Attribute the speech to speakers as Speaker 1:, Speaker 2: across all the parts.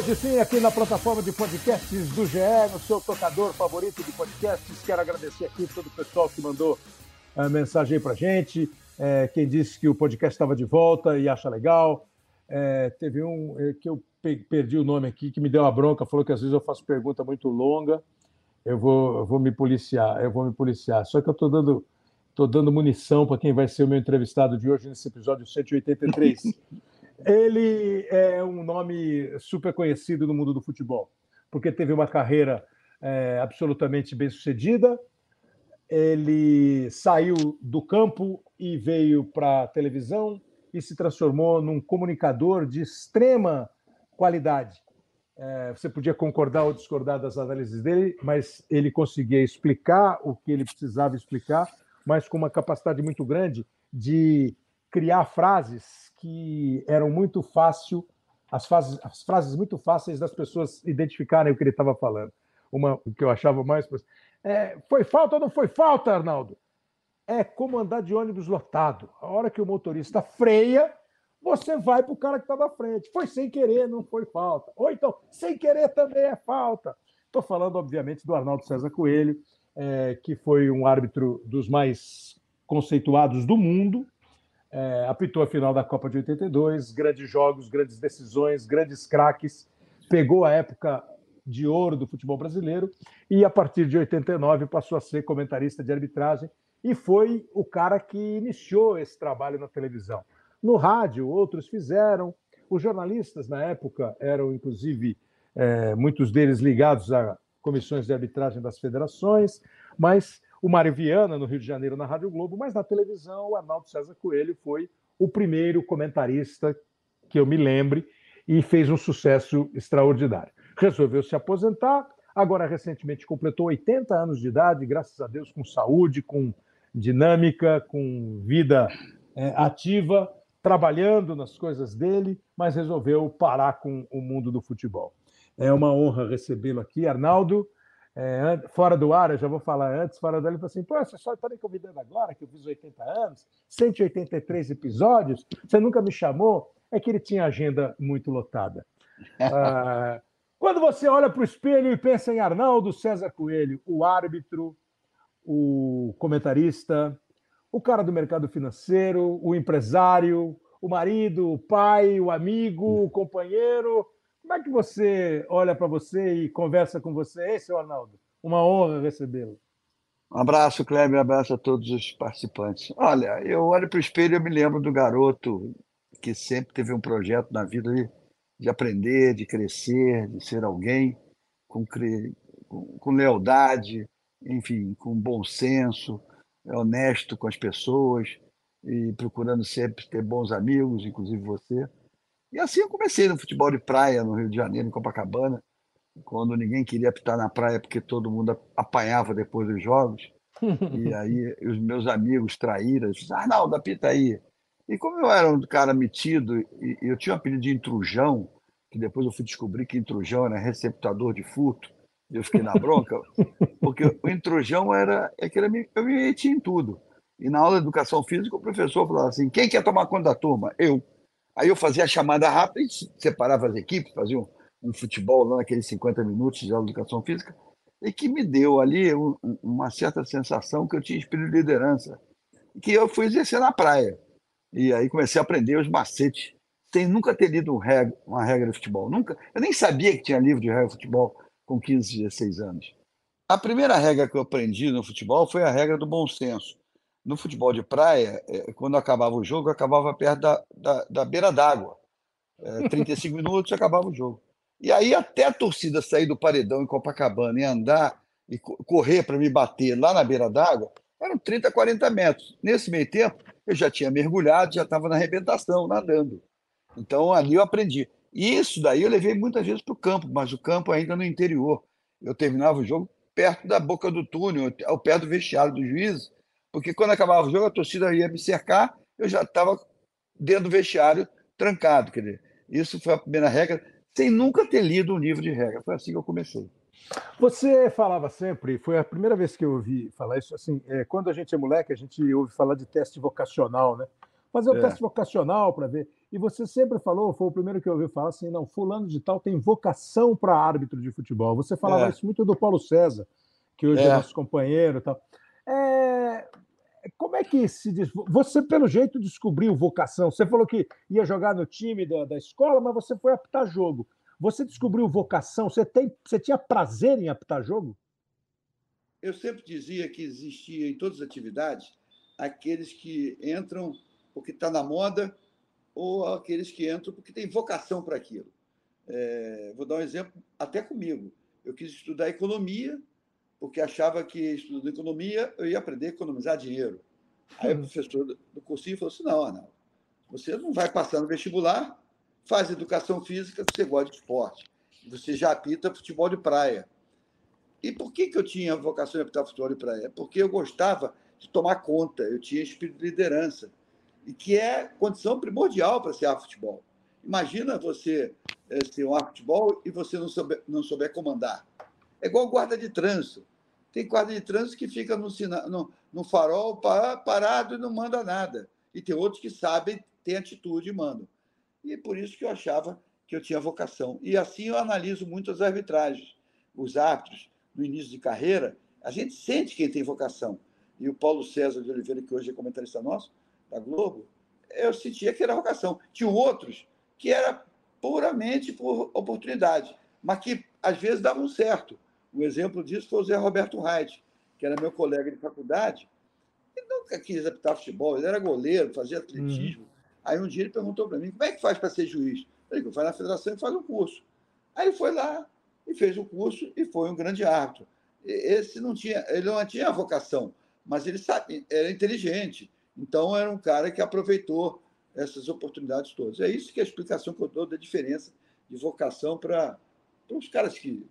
Speaker 1: Hoje sim, aqui na plataforma de podcasts do GE, no seu tocador favorito de podcasts. Quero agradecer aqui todo o pessoal que mandou a mensagem aí pra gente. É, quem disse que o podcast estava de volta e acha legal. É, teve um é, que eu perdi o nome aqui, que me deu uma bronca, falou que às vezes eu faço pergunta muito longa. Eu vou, eu vou me policiar, eu vou me policiar. Só que eu estou dando, tô dando munição para quem vai ser o meu entrevistado de hoje nesse episódio 183. Ele é um nome super conhecido no mundo do futebol, porque teve uma carreira é, absolutamente bem sucedida. Ele saiu do campo e veio para a televisão e se transformou num comunicador de extrema qualidade. É, você podia concordar ou discordar das análises dele, mas ele conseguia explicar o que ele precisava explicar, mas com uma capacidade muito grande de criar frases que eram muito fácil, as, frases, as frases muito fáceis das pessoas identificarem o que ele estava falando. Uma o que eu achava mais. É, foi falta ou não foi falta, Arnaldo? É como andar de ônibus lotado. A hora que o motorista freia, você vai para o cara que está na frente. Foi sem querer, não foi falta. Ou então, sem querer também é falta. Estou falando, obviamente, do Arnaldo César Coelho, é, que foi um árbitro dos mais conceituados do mundo, é, apitou a final da Copa de 82, grandes jogos, grandes decisões, grandes craques, pegou a época de ouro do futebol brasileiro e a partir de 89 passou a ser comentarista de arbitragem e foi o cara que iniciou esse trabalho na televisão. No rádio, outros fizeram. Os jornalistas, na época, eram inclusive é, muitos deles ligados a comissões de arbitragem das federações, mas o Mário Viana, no Rio de Janeiro, na Rádio Globo, mas na televisão, o Arnaldo César Coelho foi o primeiro comentarista que eu me lembre e fez um sucesso extraordinário. Resolveu se aposentar, agora recentemente completou 80 anos de idade, graças a Deus, com saúde, com dinâmica, com vida é, ativa, trabalhando nas coisas dele, mas resolveu parar com o mundo do futebol. É uma honra recebê-lo aqui, Arnaldo. É, fora do ar, eu já vou falar antes, fora do ar, ele falou assim: pô, você só está me convidando agora, que eu fiz 80 anos, 183 episódios, você nunca me chamou. É que ele tinha agenda muito lotada. Ah, quando você olha para o espelho e pensa em Arnaldo César Coelho, o árbitro, o comentarista, o cara do mercado financeiro, o empresário, o marido, o pai, o amigo, o companheiro, como é que você olha para você e conversa com você, hein, seu Arnaldo? Uma honra recebê-lo.
Speaker 2: Um abraço, Kleber, um abraço a todos os participantes. Olha, eu olho para o espelho e me lembro do garoto que sempre teve um projeto na vida de, de aprender, de crescer, de ser alguém com, com, com lealdade, enfim, com bom senso, honesto com as pessoas e procurando sempre ter bons amigos, inclusive você. E assim eu comecei no futebol de praia no Rio de Janeiro, em Copacabana, quando ninguém queria apitar na praia porque todo mundo apanhava depois dos jogos. e aí os meus amigos traíras, Arnaldo, apita aí. E como eu era um cara metido e eu tinha um apelido de intrujão, que depois eu fui descobrir que intrujão era receptador de furto, e eu fiquei na bronca, porque o intrujão era é que eu me metia em tudo. E na aula de educação física, o professor falava assim: quem quer tomar conta da turma? Eu. Aí eu fazia a chamada rápida, separava as equipes, fazia um, um futebol lá naqueles 50 minutos de educação física, e que me deu ali um, uma certa sensação que eu tinha espírito de liderança, que eu fui exercer na praia. E aí comecei a aprender os macetes, sem nunca ter lido um regra, uma regra de futebol. Nunca, eu nem sabia que tinha livro de regra de futebol com 15, 16 anos. A primeira regra que eu aprendi no futebol foi a regra do bom senso no futebol de praia, é, quando acabava o jogo, acabava perto da, da, da beira d'água. É, 35 minutos acabava o jogo. E aí, até a torcida sair do paredão em Copacabana e andar e correr para me bater lá na beira d'água, eram 30, 40 metros. Nesse meio tempo, eu já tinha mergulhado, já estava na arrebentação, nadando. Então, ali eu aprendi. E isso daí eu levei muitas vezes para o campo, mas o campo ainda no interior. Eu terminava o jogo perto da boca do túnel, ao perto do vestiário do juiz, porque quando acabava o jogo, a torcida ia me cercar, eu já estava dentro do vestiário, trancado. Quer dizer, isso foi a primeira regra, sem nunca ter lido um livro de regra. Foi assim que eu comecei.
Speaker 1: Você falava sempre, foi a primeira vez que eu ouvi falar isso, assim, é, quando a gente é moleque, a gente ouve falar de teste vocacional, né? Fazer o é. teste vocacional para ver. E você sempre falou, foi o primeiro que eu ouvi falar assim, não, fulano de tal tem vocação para árbitro de futebol. Você falava é. isso muito do Paulo César, que hoje é, é nosso companheiro e tal. É... Como é que se diz? Você, pelo jeito, descobriu vocação. Você falou que ia jogar no time da, da escola, mas você foi apitar jogo. Você descobriu vocação? Você, tem, você tinha prazer em apitar jogo?
Speaker 2: Eu sempre dizia que existia em todas as atividades aqueles que entram porque está na moda ou aqueles que entram porque têm vocação para aquilo. É, vou dar um exemplo até comigo. Eu quis estudar economia porque achava que estudando economia eu ia aprender a economizar dinheiro. Aí o uhum. professor do cursinho falou assim: não, não, você não vai passar no vestibular, faz educação física, você gosta de esporte. Você já apita futebol de praia. E por que, que eu tinha vocação de apitar futebol de praia? Porque eu gostava de tomar conta, eu tinha espírito de liderança, e que é condição primordial para ser a futebol. Imagina você é, ser um futebol e você não souber, não souber comandar. É igual guarda de trânsito. Tem guarda de trânsito que fica no, no, no farol parado e não manda nada. E tem outros que sabem, têm atitude e mandam. E por isso que eu achava que eu tinha vocação. E assim eu analiso muito as arbitragens. Os árbitros, no início de carreira, a gente sente quem tem vocação. E o Paulo César de Oliveira, que hoje é comentarista nosso, da Globo, eu sentia que era vocação. Tinha outros que era puramente por oportunidade, mas que às vezes davam certo. Um exemplo disso foi o Zé Roberto Reit, que era meu colega de faculdade. Ele nunca quis apitar futebol, ele era goleiro, fazia atletismo. Uhum. Aí um dia ele perguntou para mim: como é que faz para ser juiz? Eu digo: vai na federação e faz um curso. Aí ele foi lá e fez o curso e foi um grande árbitro. Esse não tinha, ele não tinha vocação, mas ele sabe, era inteligente. Então, era um cara que aproveitou essas oportunidades todas. É isso que é a explicação que eu dou da diferença de vocação para os caras que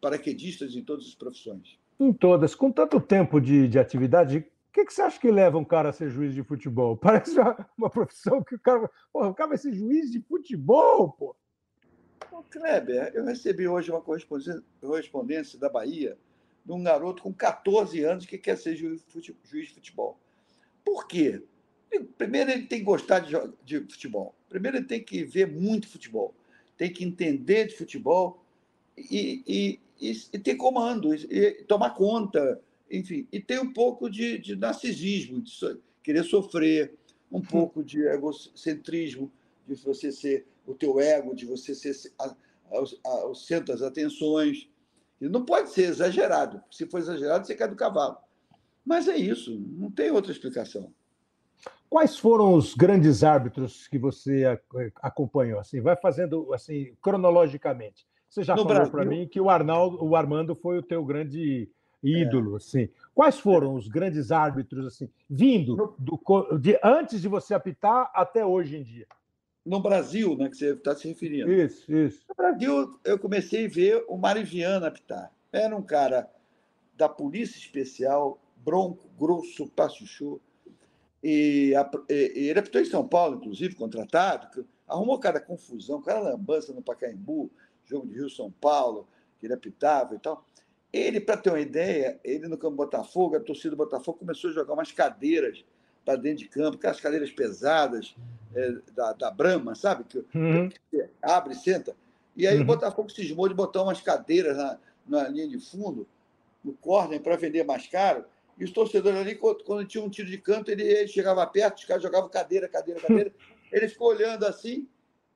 Speaker 2: paraquedistas em todas as profissões.
Speaker 1: Em todas. Com tanto tempo de, de atividade, o que, que, você acha que leva um cara a ser juiz de futebol? Parece uma, uma profissão que o cara. Porra, o cara vai ser juiz de futebol, pô.
Speaker 2: Ô, Kleber, eu recebi hoje uma correspondência da Bahia de um garoto com 14 anos que quer ser juiz de futebol. Por quê? Primeiro, ele tem que gostar de, de futebol. Primeiro, ele tem que ver muito futebol. Tem que entender de futebol e, e, e, e ter comando, e, tomar conta, enfim. E tem um pouco de, de narcisismo, de so, querer sofrer, um pouco de egocentrismo, de você ser o teu ego, de você ser o centro das atenções. E não pode ser exagerado. Se for exagerado, você cai do cavalo. Mas é isso, não tem outra explicação.
Speaker 1: Quais foram os grandes árbitros que você acompanhou? Assim, vai fazendo assim cronologicamente. Você já no falou para mim que o Arnaldo, o Armando foi o teu grande ídolo, é. assim. Quais foram os grandes árbitros assim, vindo do, de antes de você apitar até hoje em dia?
Speaker 2: no Brasil, né, que você está se referindo.
Speaker 1: Isso, isso.
Speaker 2: No Brasil, eu comecei a ver o Mariviano apitar. Era um cara da Polícia Especial, bronco, grosso, pachuchu. E, e ele apitou em São Paulo, inclusive, contratado. Arrumou cada confusão, cada lambança no Pacaembu, jogo de Rio-São Paulo, que ele apitava e tal. Ele, para ter uma ideia, ele no campo Botafogo, a torcida do Botafogo começou a jogar umas cadeiras para dentro de campo, aquelas cadeiras pesadas é, da, da Brahma, sabe? Que, uhum. que abre e senta. E aí uhum. o Botafogo cismou de botar umas cadeiras na, na linha de fundo, no corner, para vender mais caro. E os torcedores ali, quando tinha um tiro de canto, ele, ele chegava perto, os caras jogavam cadeira, cadeira, cadeira. Ele ficou olhando assim,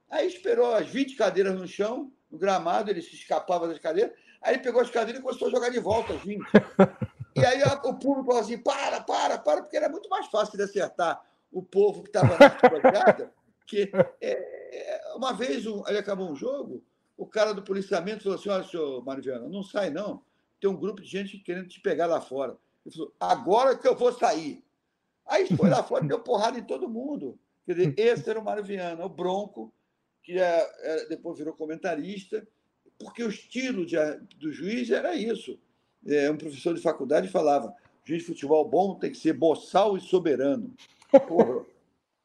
Speaker 2: aí esperou as 20 cadeiras no chão, no gramado, ele se escapava das cadeiras. Aí ele pegou as cadeiras e começou a jogar de volta 20. E aí o público falou assim: para, para, para, porque era muito mais fácil de acertar o povo que estava na arquibancada. que é, é, uma vez um, aí acabou um jogo, o cara do policiamento falou assim: olha, senhor Mariviano, não sai não. Tem um grupo de gente querendo te pegar lá fora. Ele falou: agora que eu vou sair. Aí foi lá fora e deu porrada em todo mundo. Quer dizer, esse era o Mariviano, o Bronco, que é, é, depois virou comentarista, porque o estilo de, do juiz era isso é, um professor de faculdade falava: juiz de futebol bom tem que ser boçal e soberano. Porra.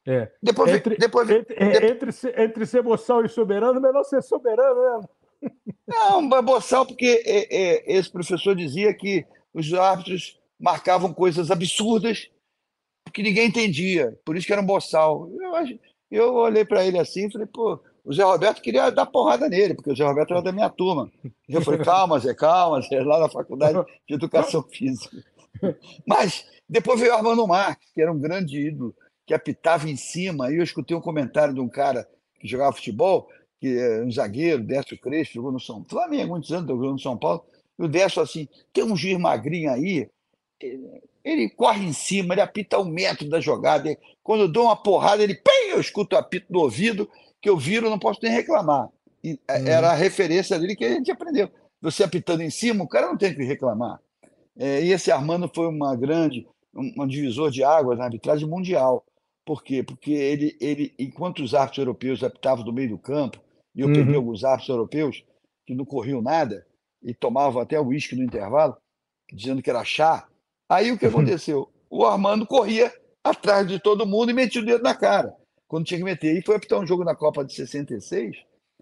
Speaker 1: É. Depois, entre, depois, entre, depois... entre, ser, entre ser boçal e soberano, melhor ser soberano,
Speaker 2: né? Não, boçal, porque é, é, esse professor dizia que os árbitros marcavam coisas absurdas que ninguém entendia, por isso que era um boçal. Eu Eu olhei para ele assim e falei, pô, o Zé Roberto queria dar porrada nele, porque o Zé Roberto era da minha turma. Eu falei, calma, Zé, calma, Zé, lá na faculdade de educação física. Mas depois veio o Armando Marques, que era um grande ídolo, que apitava em cima. E eu escutei um comentário de um cara que jogava futebol, que é um zagueiro, Décio Crespo, jogou no São Paulo, Flamengo, muitos anos jogou no São Paulo. E o Décio assim, tem um juiz magrinho aí, ele corre em cima, ele apita um metro da jogada. Quando eu dou uma porrada, ele, pim, eu escuto o apito no ouvido, que eu viro, não posso nem reclamar. E é, uhum. Era a referência dele que a gente aprendeu. Você apitando em cima, o cara não tem que reclamar. É, e esse Armando foi uma grande, um, um divisor de águas na arbitragem mundial. Por quê? Porque ele, ele enquanto os árbitros europeus apitavam do meio do campo, e eu uhum. peguei alguns árbitros europeus que não corriam nada e tomavam até uísque no intervalo, dizendo que era chá. Aí o que aconteceu? O Armando corria atrás de todo mundo e metia o dedo na cara, quando tinha que meter. E foi apitar um jogo na Copa de 66,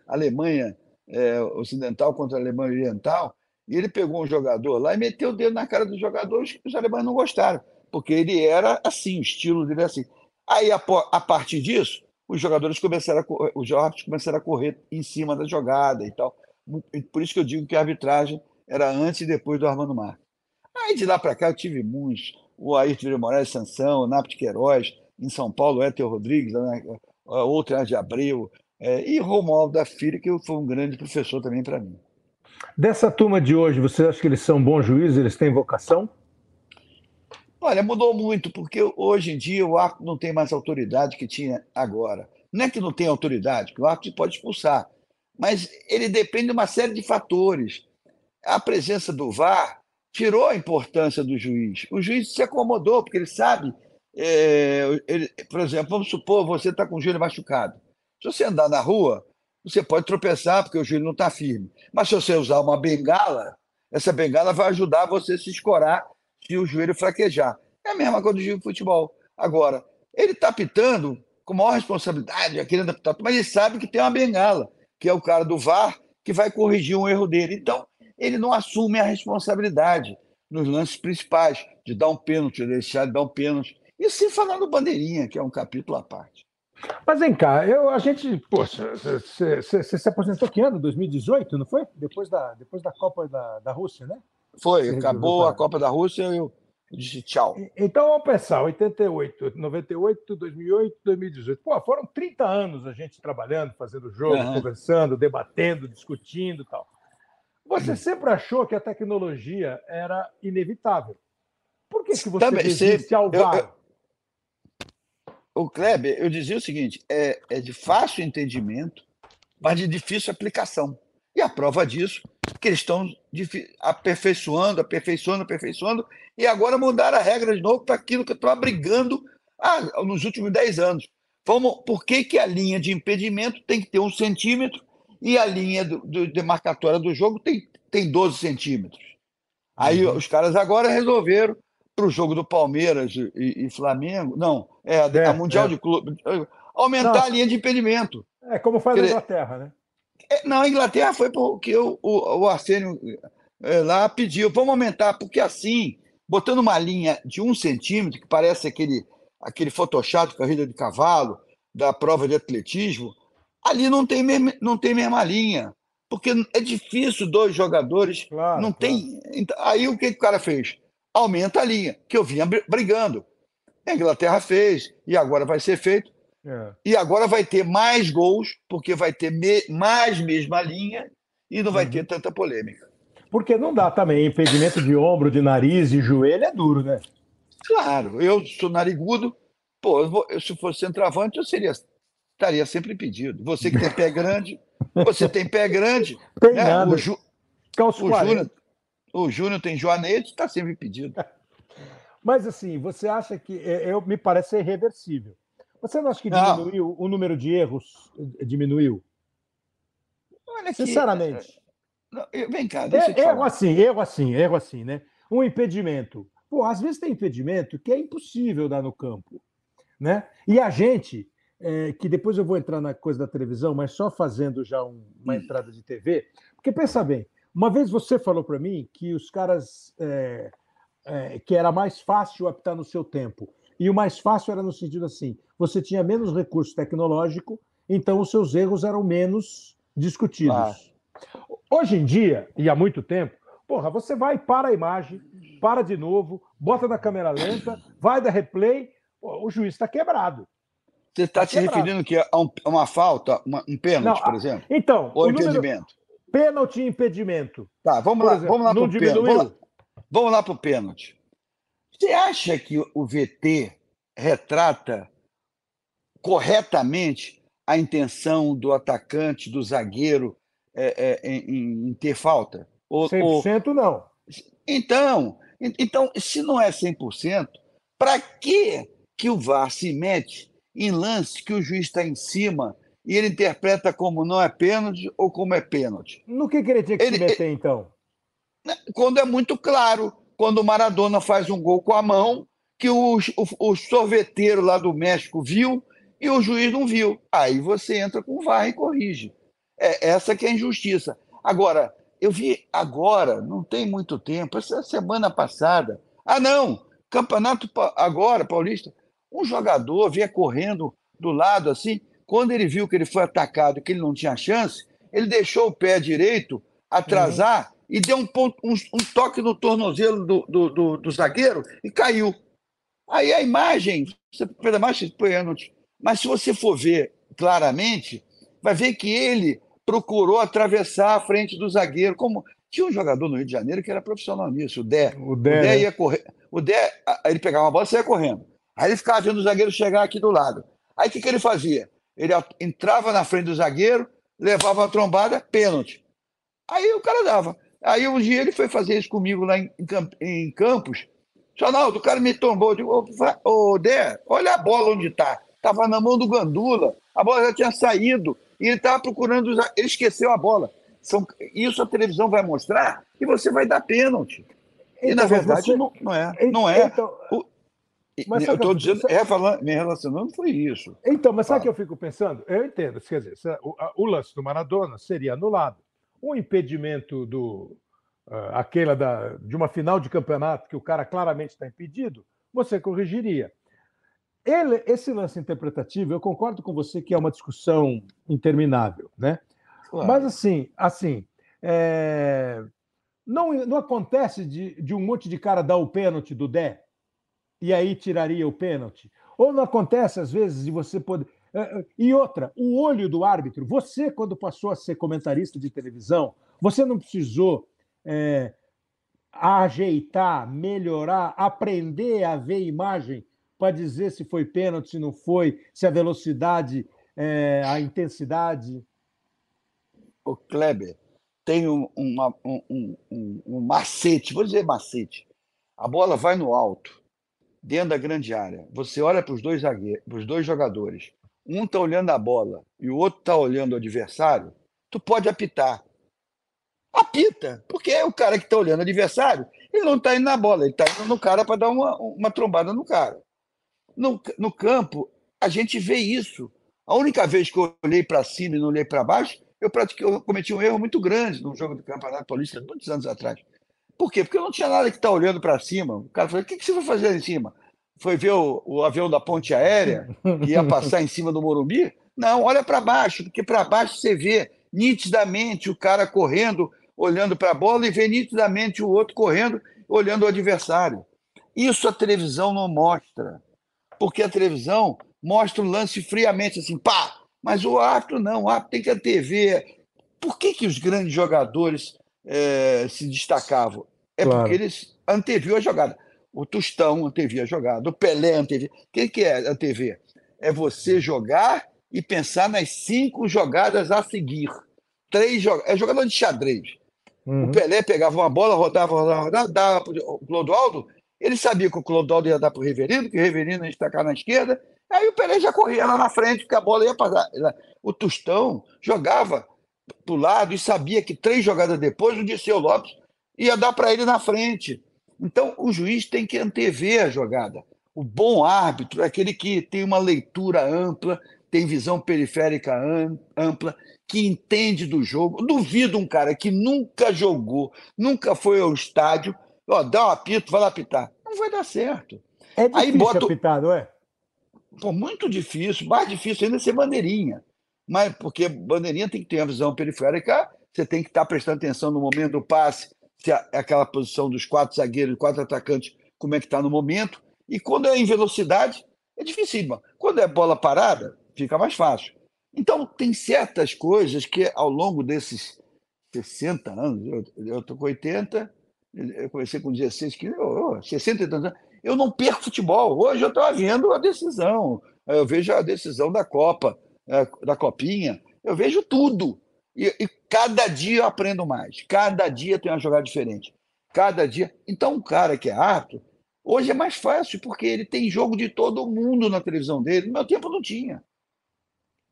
Speaker 2: Alemanha é, Ocidental contra a Alemanha Oriental, e ele pegou um jogador lá e meteu o dedo na cara dos jogadores que os alemães não gostaram, porque ele era assim, o estilo dele é assim. Aí, a, a partir disso, os jogadores começaram a os jogos começaram a correr em cima da jogada e tal. Por isso que eu digo que a arbitragem era antes e depois do Armando Marques. Aí de lá para cá eu tive muitos. O Ayrton Vila Moraes Sansão, o Napt Queiroz, em São Paulo, o Éter Rodrigues, né? outro de Abreu, é, e Romualdo da Filha, que foi um grande professor também para mim.
Speaker 1: Dessa turma de hoje, você acha que eles são bons juízes, eles têm vocação?
Speaker 2: Olha, mudou muito, porque hoje em dia o árbitro não tem mais autoridade que tinha agora. Não é que não tem autoridade, que o árbitro pode expulsar, mas ele depende de uma série de fatores. A presença do VAR tirou a importância do juiz. O juiz se acomodou, porque ele sabe. É, ele, por exemplo, vamos supor, você está com o joelho machucado. Se você andar na rua, você pode tropeçar, porque o joelho não está firme. Mas se você usar uma bengala, essa bengala vai ajudar você a se escorar se o joelho fraquejar. É a mesma coisa do futebol. Agora, ele está pitando com maior responsabilidade, querendo apitar, mas ele sabe que tem uma bengala, que é o cara do VAR, que vai corrigir um erro dele. Então, ele não assume a responsabilidade nos lances principais, de dar um pênalti, de deixar de dar um pênalti. E sem falar no Bandeirinha, que é um capítulo à parte.
Speaker 1: Mas vem cá, eu, a gente. Poxa, você se aposentou que ano? 2018, não foi? Depois da, depois da Copa da, da Rússia, né?
Speaker 2: Foi, acabou a Copa da Rússia e eu disse tchau.
Speaker 1: Então vamos pensar: 88, 98, 2008, 2018. Pô, foram 30 anos a gente trabalhando, fazendo jogo, uhum. conversando, debatendo, discutindo e tal. Você uhum. sempre achou que a tecnologia era inevitável. Por que, que você Também, resiste ao VAR? Eu, eu
Speaker 2: o Kleber, eu dizia o seguinte: é, é de fácil entendimento, mas de difícil aplicação. E a prova disso, que eles estão aperfeiçoando, aperfeiçoando, aperfeiçoando, e agora mudaram a regra de novo para aquilo que eu estou abrigando ah, nos últimos 10 anos. Vamos, por que, que a linha de impedimento tem que ter um centímetro e a linha do, do demarcatória do jogo tem, tem 12 centímetros? Aí uhum. os caras agora resolveram para o jogo do Palmeiras e, e, Flamengo, não, é a, é, a Mundial é. de Clube, aumentar não, a linha de impedimento.
Speaker 1: É como faz a Inglaterra, né?
Speaker 2: É, não, a Inglaterra foi porque o, o, o Arsênio é, lá pediu, vamos aumentar, porque assim, botando uma linha de um centímetro, que parece aquele, aquele Photoshop corrida de cavalo, da prova de atletismo, ali não tem, mesmo, não tem mesma linha. Porque é difícil dois jogadores. Claro, não claro. tem. Então, aí o que, que o cara fez? Aumenta a linha, que eu vinha brigando. A Inglaterra fez, e agora vai ser feito. É. E agora vai ter mais gols, porque vai ter me mais mesma linha e não vai uhum. ter tanta polêmica.
Speaker 1: Porque não dá também, impedimento de ombro, de nariz e joelho é duro, né?
Speaker 2: Claro, eu sou narigudo, pô, eu vou, se fosse centroavante, eu seria, estaria sempre impedido. Você que tem pé grande, você tem pé grande.
Speaker 1: Tem né? nada. O, Ju,
Speaker 2: o Júnior o Júnior tem joanete, está sempre pedido.
Speaker 1: Mas assim, você acha que é, eu, me parece ser irreversível. Você não acha que diminuiu não. o número de erros? Diminuiu? Olha aqui, Sinceramente.
Speaker 2: É, vem cá, deixa
Speaker 1: eu te Erro assim, erro assim, erro assim, né? Um impedimento. Pô, às vezes tem impedimento que é impossível dar no campo, né? E a gente, é, que depois eu vou entrar na coisa da televisão, mas só fazendo já um, uma entrada de TV, porque pensa bem, uma vez você falou para mim que os caras. É, é, que era mais fácil apitar no seu tempo. E o mais fácil era no sentido assim: você tinha menos recurso tecnológico, então os seus erros eram menos discutidos. Hoje em dia, e há muito tempo, porra, você vai para a imagem, para de novo, bota na câmera lenta, vai dar replay, o juiz está quebrado.
Speaker 2: Você está tá se quebrado. referindo que a uma falta, uma, um pênalti, Não, por exemplo?
Speaker 1: Então,
Speaker 2: ou impedimento?
Speaker 1: Pênalti e impedimento.
Speaker 2: Tá, vamos lá, exemplo, vamos lá para o pênalti. Vamos lá, vamos lá para o pênalti. Você acha que o VT retrata corretamente a intenção do atacante, do zagueiro é, é, em, em, ter falta?
Speaker 1: Ou, 100% ou... não.
Speaker 2: Então, então, se não é 100%, para que, que o VAR se mete em lance que o juiz está em cima e ele interpreta como não é pênalti ou como é pênalti?
Speaker 1: No que, que ele tinha que ele, se meter, então?
Speaker 2: Quando é muito claro, quando o Maradona faz um gol com a mão, que o, o, o sorveteiro lá do México viu e o juiz não viu. Aí você entra com o VAR e corrige. É essa que é a injustiça. Agora, eu vi agora, não tem muito tempo, essa semana passada. Ah, não! Campeonato agora, Paulista, um jogador vinha correndo do lado assim, quando ele viu que ele foi atacado, que ele não tinha chance, ele deixou o pé direito atrasar uhum. e deu um, ponto, um, um, toque no tornozelo do, do, do, do, zagueiro e caiu. Aí a imagem, você pela mais pênalti, mas se você for ver claramente, vai ver que ele procurou atravessar a frente do zagueiro. Como tinha um jogador no Rio de Janeiro que era profissional nisso, o Dé. O Dé, o Dé né? ia correr. O Dé, ele pegava uma bola e saía correndo. Aí ele ficava vendo o zagueiro chegar aqui do lado. Aí o que, que ele fazia? Ele entrava na frente do zagueiro, levava uma trombada, pênalti. Aí o cara dava. Aí um dia ele foi fazer isso comigo lá em, em Campos. Ronaldo, o cara me tombou. Eu digo, ô, ô Dé, olha a bola onde está. Estava na mão do Gandula. A bola já tinha saído. E ele estava procurando. Ele esqueceu a bola. São, isso a televisão vai mostrar e você vai dar pênalti. E então, na verdade você... não, não, é. Não é. Então... O, mas eu estou dizendo, é, falando, me relacionando, foi isso.
Speaker 1: Então, mas sabe o que eu fico pensando? Eu entendo, quer dizer, o, o, lance do Maradona seria anulado. Um impedimento do uh, aquela da, de uma final de campeonato que o cara claramente está impedido, você corrigiria. Ele, esse lance interpretativo, eu concordo com você que é uma discussão interminável, né? Claro. Mas assim, assim, é... não, não acontece de, de um monte de cara dar o pênalti do Dé e aí tiraria o pênalti? Ou não acontece às vezes de você poder é, é, e outra, o olho do árbitro. Você, quando passou a ser comentarista de televisão, você não precisou é, ajeitar, melhorar, aprender a ver imagem para dizer se foi pênalti, se não foi, se a velocidade, é, a intensidade?
Speaker 2: O Kleber tem um, uma, um, um, um macete, vou dizer macete. A bola vai no alto, dentro da grande área. Você olha para os dois zagueiros, dois jogadores. Um está olhando a bola e o outro está olhando o adversário. Tu pode apitar. Apita, porque é o cara que está olhando o adversário, ele não está indo na bola, ele está indo no cara para dar uma, uma trombada no cara. No, no campo, a gente vê isso. A única vez que eu olhei para cima e não olhei para baixo, eu, pratiquei, eu cometi um erro muito grande no jogo do Campeonato Paulista, muitos anos atrás. Por quê? Porque não tinha nada que estar tá olhando para cima. O cara falou: o que, que você vai fazer em cima? Foi ver o, o avião da ponte aérea que ia passar em cima do Morumbi? Não, olha para baixo, porque para baixo você vê nitidamente o cara correndo, olhando para a bola, e vê nitidamente o outro correndo, olhando o adversário. Isso a televisão não mostra porque a televisão mostra o lance friamente, assim, pá! Mas o árbitro não, o árbitro tem que antever. Por que, que os grandes jogadores é, se destacavam? É claro. porque eles anteviam a jogada. O Tostão antevia a jogada, o Pelé antevia. O que, que é antever? É você jogar e pensar nas cinco jogadas a seguir. Três jogadas. É jogador de xadrez. Uhum. O Pelé pegava uma bola, rodava, rodava, rodava, dava para o Clodoaldo, ele sabia que o Clodoaldo ia dar para o Reverino, que o Reverino ia destacar na esquerda, aí o Pelé já corria lá na frente, porque a bola ia passar. O Tostão jogava para o lado e sabia que três jogadas depois o Disseu Lopes ia dar para ele na frente. Então, o juiz tem que antever a jogada. O bom árbitro é aquele que tem uma leitura ampla, tem visão periférica ampla, que entende do jogo. Duvido um cara que nunca jogou, nunca foi ao estádio, Ó, dá um apito, vai lá apitar. Não vai dar certo.
Speaker 1: É difícil Aí bota... apitar, não é?
Speaker 2: Pô, muito difícil, mais difícil ainda ser bandeirinha. Mas porque bandeirinha tem que ter uma visão periférica, você tem que estar prestando atenção no momento do passe, se aquela posição dos quatro zagueiros, quatro atacantes, como é que está no momento. E quando é em velocidade, é difícil. Quando é bola parada, fica mais fácil. Então, tem certas coisas que, ao longo desses 60 anos, eu estou com 80, eu comecei com 16, 15, oh, 60 e tantos anos, eu não perco futebol. Hoje eu estou vendo a decisão, eu vejo a decisão da Copa, da Copinha, eu vejo tudo. E, e cada dia eu aprendo mais, cada dia tem uma jogada diferente. Cada dia. Então, um cara que é apto, hoje é mais fácil, porque ele tem jogo de todo mundo na televisão dele. No meu tempo não tinha.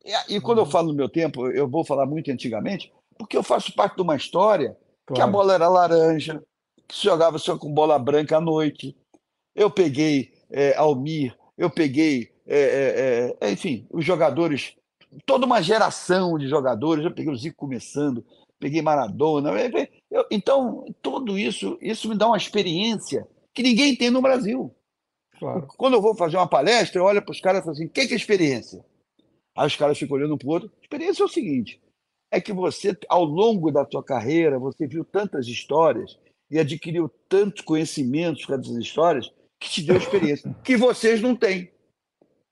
Speaker 2: E, e quando eu uhum. falo no meu tempo, eu vou falar muito antigamente, porque eu faço parte de uma história claro. que a bola era laranja, que se jogava só com bola branca à noite. Eu peguei é, Almir, eu peguei, é, é, é, enfim, os jogadores, toda uma geração de jogadores. Eu peguei o Zico começando, peguei Maradona. Eu, então, tudo isso, isso me dá uma experiência que ninguém tem no Brasil. Claro. Quando eu vou fazer uma palestra, eu olho para os caras e falo assim: o que é experiência? Aí os caras ficam olhando para o outro. Experiência é o seguinte: é que você, ao longo da tua carreira, você viu tantas histórias e adquiriu tantos conhecimentos com essas histórias que te deu experiência, que vocês não têm.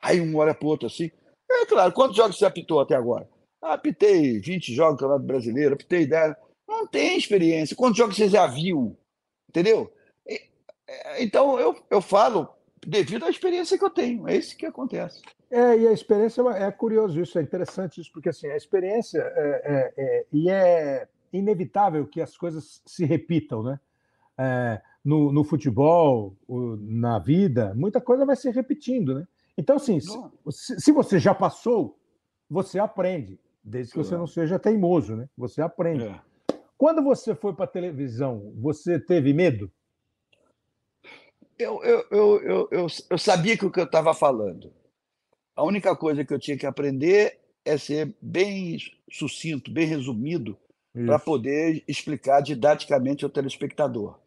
Speaker 2: Aí um olha para o outro assim. É claro, quantos jogos você apitou até agora? Ah, apitei 20 jogos no Campeonato Brasileiro, apitei 10. Não tem experiência. Quantos jogos você já viu? Entendeu? É, então eu, eu falo devido à experiência que eu tenho. É isso que acontece.
Speaker 1: É, e a experiência é, é curioso isso, é interessante isso, porque assim, a experiência é, é, é e é inevitável que as coisas se repitam, né? É, no, no, futebol, na vida, muita coisa vai se repetindo, né? Então, assim, se, se, você já passou, você aprende, desde que você não seja teimoso, né? Você aprende. É. Quando você foi para a televisão, você teve medo?
Speaker 2: Eu, eu, eu, eu, eu, eu sabia que o que eu estava falando a única coisa que eu tinha que aprender é ser bem sucinto, bem resumido, para poder explicar didaticamente ao telespectador.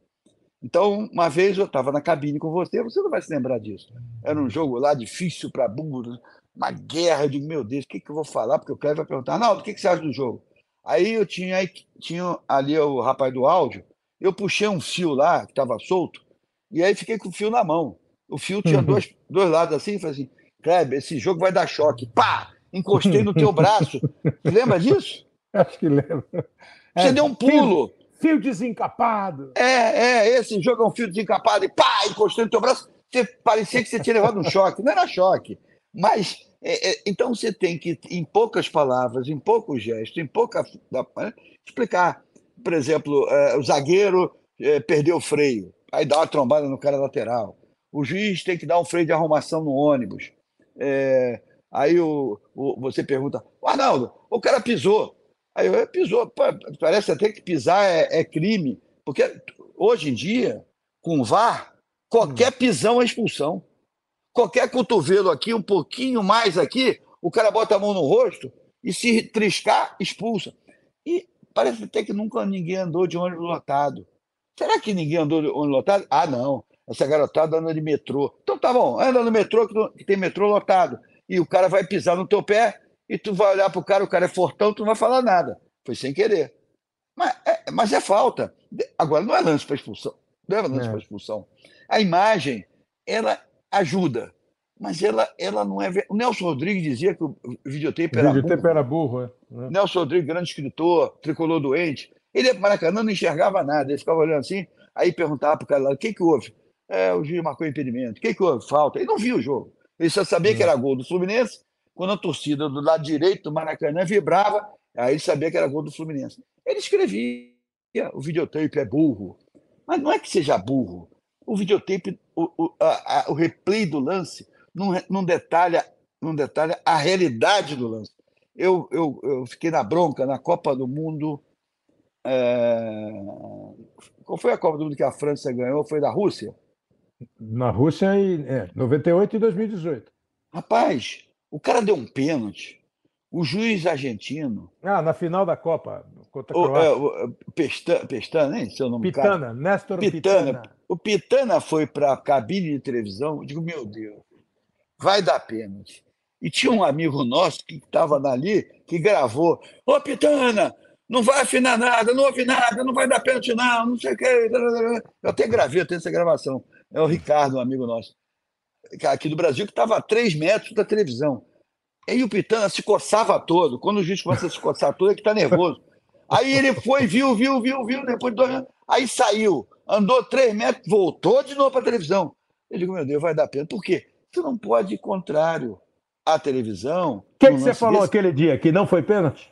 Speaker 2: Então, uma vez eu estava na cabine com você, você não vai se lembrar disso. Era um jogo lá difícil para burro, uma guerra. Eu digo, meu Deus, o que, que eu vou falar? Porque o Cleber vai perguntar, não, o que, que você acha do jogo? Aí eu tinha, tinha ali o rapaz do áudio, eu puxei um fio lá, que estava solto, e aí fiquei com o fio na mão. O fio tinha uhum. dois, dois lados assim, e falei assim, Kleber, esse jogo vai dar choque. Pá! Encostei no teu braço. Lembra disso?
Speaker 1: Acho que lembro.
Speaker 2: Você é, deu um pulo.
Speaker 1: Fio, desencapado.
Speaker 2: É, é, esse jogo é um fio desencapado e pá! Encostei no teu braço. Você, parecia que você tinha levado um choque. Não era choque. Mas, é, é, então você tem que, em poucas palavras, em poucos gestos, em pouca. Né, explicar. Por exemplo, é, o zagueiro é, perdeu o freio. Aí dá uma trombada no cara lateral. O juiz tem que dar um freio de arrumação no ônibus. É, aí o, o, você pergunta, Arnaldo, o cara pisou. Aí eu, pisou, parece até que pisar é, é, crime, porque hoje em dia, com VAR, qualquer hum. pisão é expulsão. Qualquer cotovelo aqui, um pouquinho mais aqui, o cara bota a mão no rosto e se triscar, expulsa. E parece até que nunca ninguém andou de ônibus lotado. Será que ninguém andou de ônibus lotado? Ah, não essa garotada anda de metrô. Então tá bom, anda no metrô que tem metrô lotado. E o cara vai pisar no teu pé e tu vai olhar pro cara, o cara é fortão, tu não vai falar nada. Foi sem querer. Mas é, mas é falta. Agora, não é lance para expulsão. Não é lance é. para expulsão. A imagem, ela ajuda, mas ela, ela não é. O Nelson Rodrigues dizia que o videotape era
Speaker 1: videotape burro. era burro, é.
Speaker 2: é. Nelson Rodrigues, grande escritor, tricolor doente. Ele, Maracanã, não enxergava nada. Ele ficava olhando assim, aí perguntava pro cara lá: o que, que houve? É, o juiz marcou impedimento. O que, que houve? Falta. Ele não viu o jogo. Ele só sabia que era gol do Fluminense. Quando a torcida do lado direito do Maracanã vibrava, aí ele sabia que era gol do Fluminense. Ele escrevia: o videotape é burro. Mas não é que seja burro. O videotape, o, o, a, a, o replay do lance, não, não, detalha, não detalha a realidade do lance. Eu, eu, eu fiquei na bronca na Copa do Mundo. É... Qual foi a Copa do Mundo que a França ganhou? Foi da Rússia?
Speaker 1: Na Rússia, em é, 98 e 2018.
Speaker 2: Rapaz, o cara deu um pênalti. O juiz argentino.
Speaker 1: Ah, na final da Copa,
Speaker 2: contra a Croácia. O, é, o, Pestana, Pestana, nem seu nome
Speaker 1: Pitana, cara. Néstor Pitana. Pitana.
Speaker 2: O Pitana foi para a cabine de televisão, eu digo, meu Deus, vai dar pênalti. E tinha um amigo nosso que estava ali, que gravou, ô Pitana, não vai afinar nada, não ouvi nada, não vai dar pênalti não, não sei o quê. Eu até gravei, eu tenho essa gravação. É o Ricardo, um amigo nosso, aqui do Brasil, que estava a três metros da televisão. Aí o Pitana se coçava todo. Quando o juiz começa a se coçar todo, é que está nervoso. Aí ele foi, viu, viu, viu, viu, depois de dois anos, aí saiu, andou três metros, voltou de novo para a televisão. Eu digo, meu Deus, vai dar pena. Por quê? Você não pode ir contrário à televisão.
Speaker 1: O que, que você falou desse... aquele dia? Que não foi pênalti?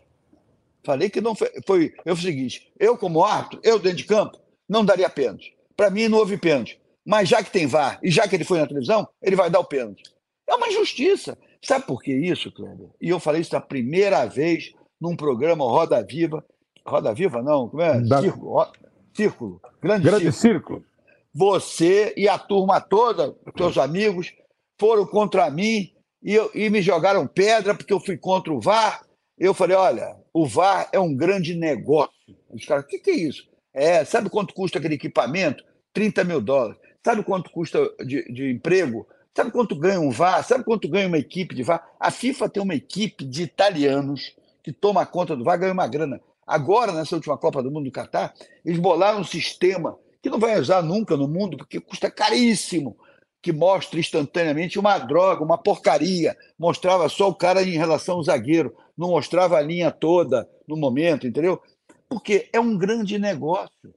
Speaker 2: Falei que não foi. foi eu o seguinte: eu, como árbitro, eu dentro de campo, não daria pênalti. Para mim, não houve pênalti. Mas já que tem VAR e já que ele foi na televisão, ele vai dar o pênalti. É uma injustiça. Sabe por que isso, Kleber? E eu falei isso a primeira vez num programa Roda Viva. Roda Viva, não? Como é? Da... Círculo. Círculo. Grande,
Speaker 1: Grande círculo. círculo.
Speaker 2: Você e a turma toda, teus amigos, foram contra mim e, eu, e me jogaram pedra porque eu fui contra o VAR. Eu falei: olha, o VAR é um grande negócio. Os caras, o que, que é isso? É, sabe quanto custa aquele equipamento? 30 mil dólares. Sabe quanto custa de, de emprego? Sabe quanto ganha um VAR? Sabe quanto ganha uma equipe de VAR? A FIFA tem uma equipe de italianos que toma conta do VAR, ganha uma grana. Agora, nessa última Copa do Mundo do Catar, eles bolaram um sistema que não vai usar nunca no mundo, porque custa caríssimo, que mostra instantaneamente uma droga, uma porcaria. Mostrava só o cara em relação ao zagueiro, não mostrava a linha toda no momento, entendeu? Porque é um grande negócio.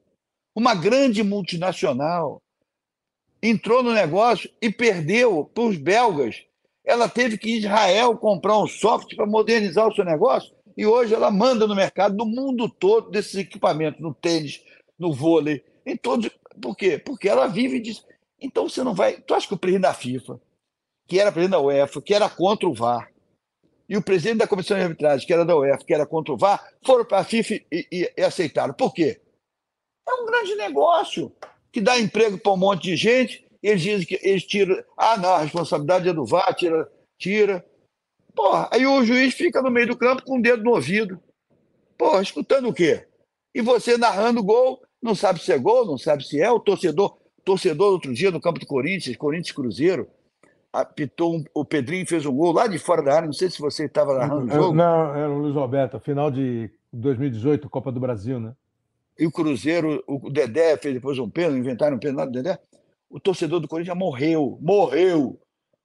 Speaker 2: Uma grande multinacional entrou no negócio e perdeu para os belgas. Ela teve que Israel comprar um software para modernizar o seu negócio e hoje ela manda no mercado no mundo todo desses equipamentos, no tênis, no vôlei, em todos. Por quê? Porque ela vive disso. Então você não vai. Tu acha que o presidente da FIFA, que era presidente da UEFA, que era contra o VAR, e o presidente da comissão de arbitragem, que era da UEFA, que era contra o VAR, foram para a FIFA e, e, e aceitaram. Por quê? É um grande negócio que dá emprego para um monte de gente. Eles dizem que eles tiram. Ah, não, a responsabilidade é do VAR, tira. tira. Porra, aí o juiz fica no meio do campo com o dedo no ouvido. Porra, escutando o quê? E você narrando gol, não sabe se é gol, não sabe se é. O torcedor, torcedor outro dia no campo do Corinthians, Corinthians Cruzeiro, apitou um, o Pedrinho fez um gol lá de fora da área. Não sei se você estava narrando o jogo.
Speaker 1: Não, era o Luiz Roberto, final de 2018, Copa do Brasil, né?
Speaker 2: E o Cruzeiro, o Dedé fez depois um pênalti, inventaram um pênalti do Dedé, o torcedor do Corinthians morreu, morreu.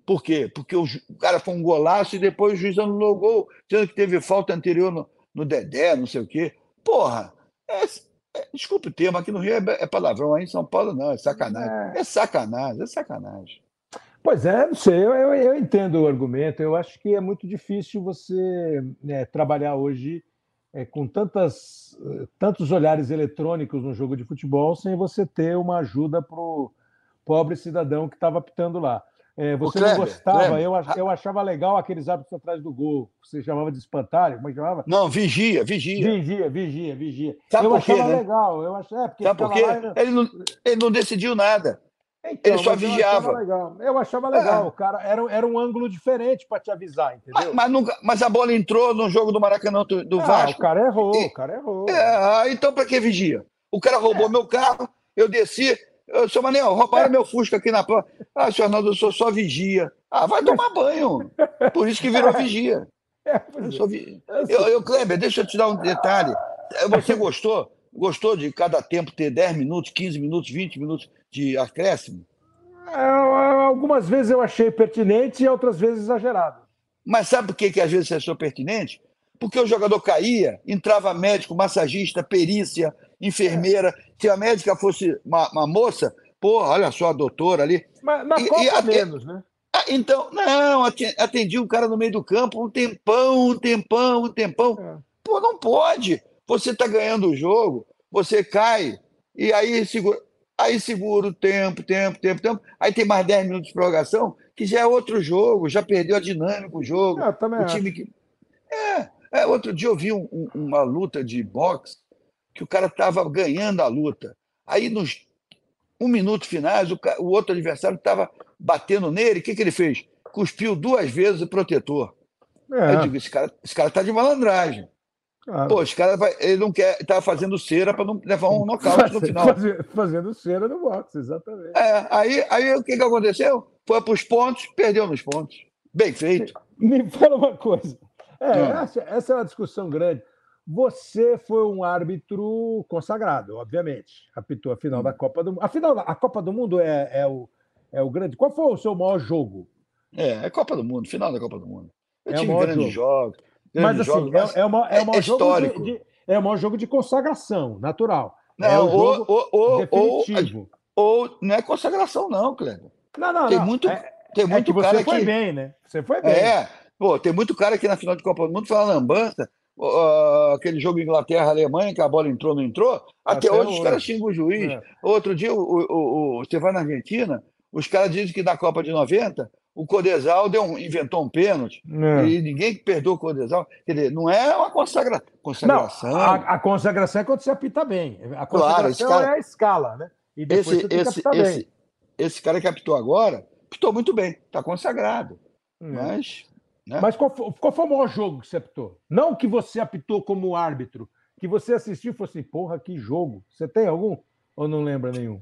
Speaker 2: Por quê? Porque o, cara foi um golaço e depois o juiz anulou o gol, dizendo que teve falta anterior no, no Dedé, não sei o quê. Porra, é, é, desculpe o termo, aqui no Rio é, é, palavrão, aí em São Paulo não, é sacanagem. É, é sacanagem, é sacanagem.
Speaker 1: Pois é, não sei, eu, eu, eu, entendo o argumento, eu acho que é muito difícil você né, trabalhar hoje é, com tantas, tantos olhares eletrônicos no jogo de futebol sem você ter uma ajuda para o pobre cidadão que estava pitando lá. É, você Kleber, não gostava, Kleber. Eu, eu achava legal aqueles hábitos atrás do gol, você chamava de espantalho, como é que chamava?
Speaker 2: Não, vigia, vigia.
Speaker 1: Vigia, vigia, vigia.
Speaker 2: Sabe
Speaker 1: eu
Speaker 2: por quê,
Speaker 1: achava
Speaker 2: né?
Speaker 1: legal, eu achava, é, porque
Speaker 2: Sabe por quê? Lá, ele, não, ele não decidiu nada. Então, ele só vigiava.
Speaker 1: Eu achava legal, eu achava legal. É. o cara era, era um ângulo diferente para te avisar, entendeu?
Speaker 2: Mas, mas, nunca, mas, a bola entrou no jogo do Maracanã do, do ah, Vasco.
Speaker 1: O cara errou, e, o cara errou. É,
Speaker 2: ah, então para que vigia? O cara roubou é. meu carro, eu desci. Eu, seu Manel, roubaram é. meu Fusca aqui na porta. Ah, senhor Arnaldo, eu sou só vigia. Ah, vai tomar banho. Por isso que virou vigia. É, eu, sou vi... eu, eu, Kleber, deixa eu te dar um detalhe. Você gostou? Gostou de cada tempo ter 10 minutos, 15 minutos, 20 minutos de acréscimo?
Speaker 1: É, algumas vezes eu achei pertinente e outras vezes exagerado.
Speaker 2: Mas sabe por que, que às vezes você achou pertinente? Porque o jogador caía, entrava médico, massagista, perícia, enfermeira. Se a médica fosse uma, uma moça, pô, olha só a doutora ali.
Speaker 1: Mas na e, Copa e, menos, né?
Speaker 2: Ah, então, não, atendi um cara no meio do campo um tempão, um tempão, um tempão. É. Pô, não pode. Você está ganhando o jogo, você cai, e aí segura. Aí segura o tempo, tempo, tempo, tempo. Aí tem mais 10 minutos de prorrogação, que já é outro jogo, já perdeu a dinâmica o jogo.
Speaker 1: Eu também
Speaker 2: o time que. É, é, outro dia eu vi um, um, uma luta de boxe que o cara estava ganhando a luta. Aí, nos um minuto finais, o, o outro adversário estava batendo nele. O que, que ele fez? Cuspiu duas vezes o protetor. É. Eu digo: esse cara, esse cara tá de malandragem. Claro. Pô, os caras, ele não quer, tá fazendo cera para não levar um nocaute no final.
Speaker 1: Fazendo cera no boxe, exatamente.
Speaker 2: É, aí, aí o que, que aconteceu? Foi para os pontos, perdeu nos pontos. Bem feito.
Speaker 1: Me fala uma coisa. É, essa, essa é uma discussão grande. Você foi um árbitro consagrado, obviamente. Apitou a final da Copa do Mundo. A final, a Copa do Mundo é, é, o, é o grande. Qual foi o seu maior jogo?
Speaker 2: É, é Copa do Mundo, final da Copa do Mundo. Eu é tive grandes jogo. jogos.
Speaker 1: Mas assim, mas é, é, uma, é, é, é histórico. De, de, é maior jogo de consagração, natural.
Speaker 2: Não,
Speaker 1: é
Speaker 2: o jogo ou, ou, definitivo. Ou, ou, não é consagração, não, Cleber.
Speaker 1: Não, não,
Speaker 2: tem
Speaker 1: não.
Speaker 2: Muito, é, tem muito é que
Speaker 1: cara
Speaker 2: você
Speaker 1: foi bem, né? Você foi bem.
Speaker 2: É, pô, tem muito cara aqui na final de Copa do Mundo fala lambança. Uh, aquele jogo Inglaterra-Alemanha, que a bola entrou, não entrou. Até, Até hoje, hoje os caras xingam o juiz. É. Outro dia, o, o, o, você vai na Argentina, os caras dizem que na Copa de 90 o Codesal deu um, inventou um pênalti é. e ninguém perdoa o Codesal. Quer dizer, não é uma consagra... consagração. Não,
Speaker 1: a, a, consagração é quando você apita bem. A consagração claro, cara... é a escala, né?
Speaker 2: E depois esse, você tem esse, que esse, bem. esse cara que apitou agora, apitou muito bem, está consagrado. É. Mas.
Speaker 1: Né? Mas qual foi, qual foi o maior jogo que você apitou? Não que você apitou como árbitro, que você assistiu e falou assim, porra, que jogo. Você tem algum? Ou não lembra nenhum?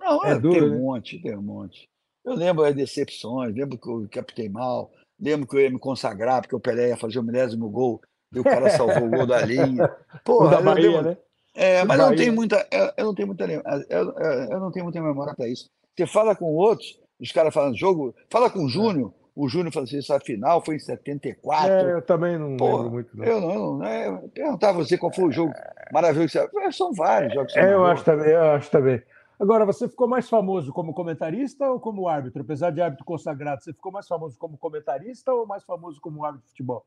Speaker 2: Não, é, duro, tem um né? monte, tem um monte. Eu lembro as decepções, lembro que eu captei mal, lembro que eu ia me consagrar, porque o Pelé ia fazer o milésimo gol e o cara salvou o gol da linha.
Speaker 1: Porra, da Bahia, né?
Speaker 2: É, mas eu não tenho muita, eu, não tenho muita, eu, eu não tenho muita memória para isso. Você fala com outros, os caras falando jogo, fala com o Júnior, o Júnior falou assim, essa final foi em 74. É,
Speaker 1: eu também não Porra, lembro muito. Não.
Speaker 2: Eu não, eu não é, perguntar a você qual foi o jogo maravilhoso. São vários jogos.
Speaker 1: É, eu acho também, eu acho também. Agora, você ficou mais famoso como comentarista ou como árbitro? Apesar de árbitro consagrado, você ficou mais famoso como comentarista ou mais famoso como árbitro de futebol?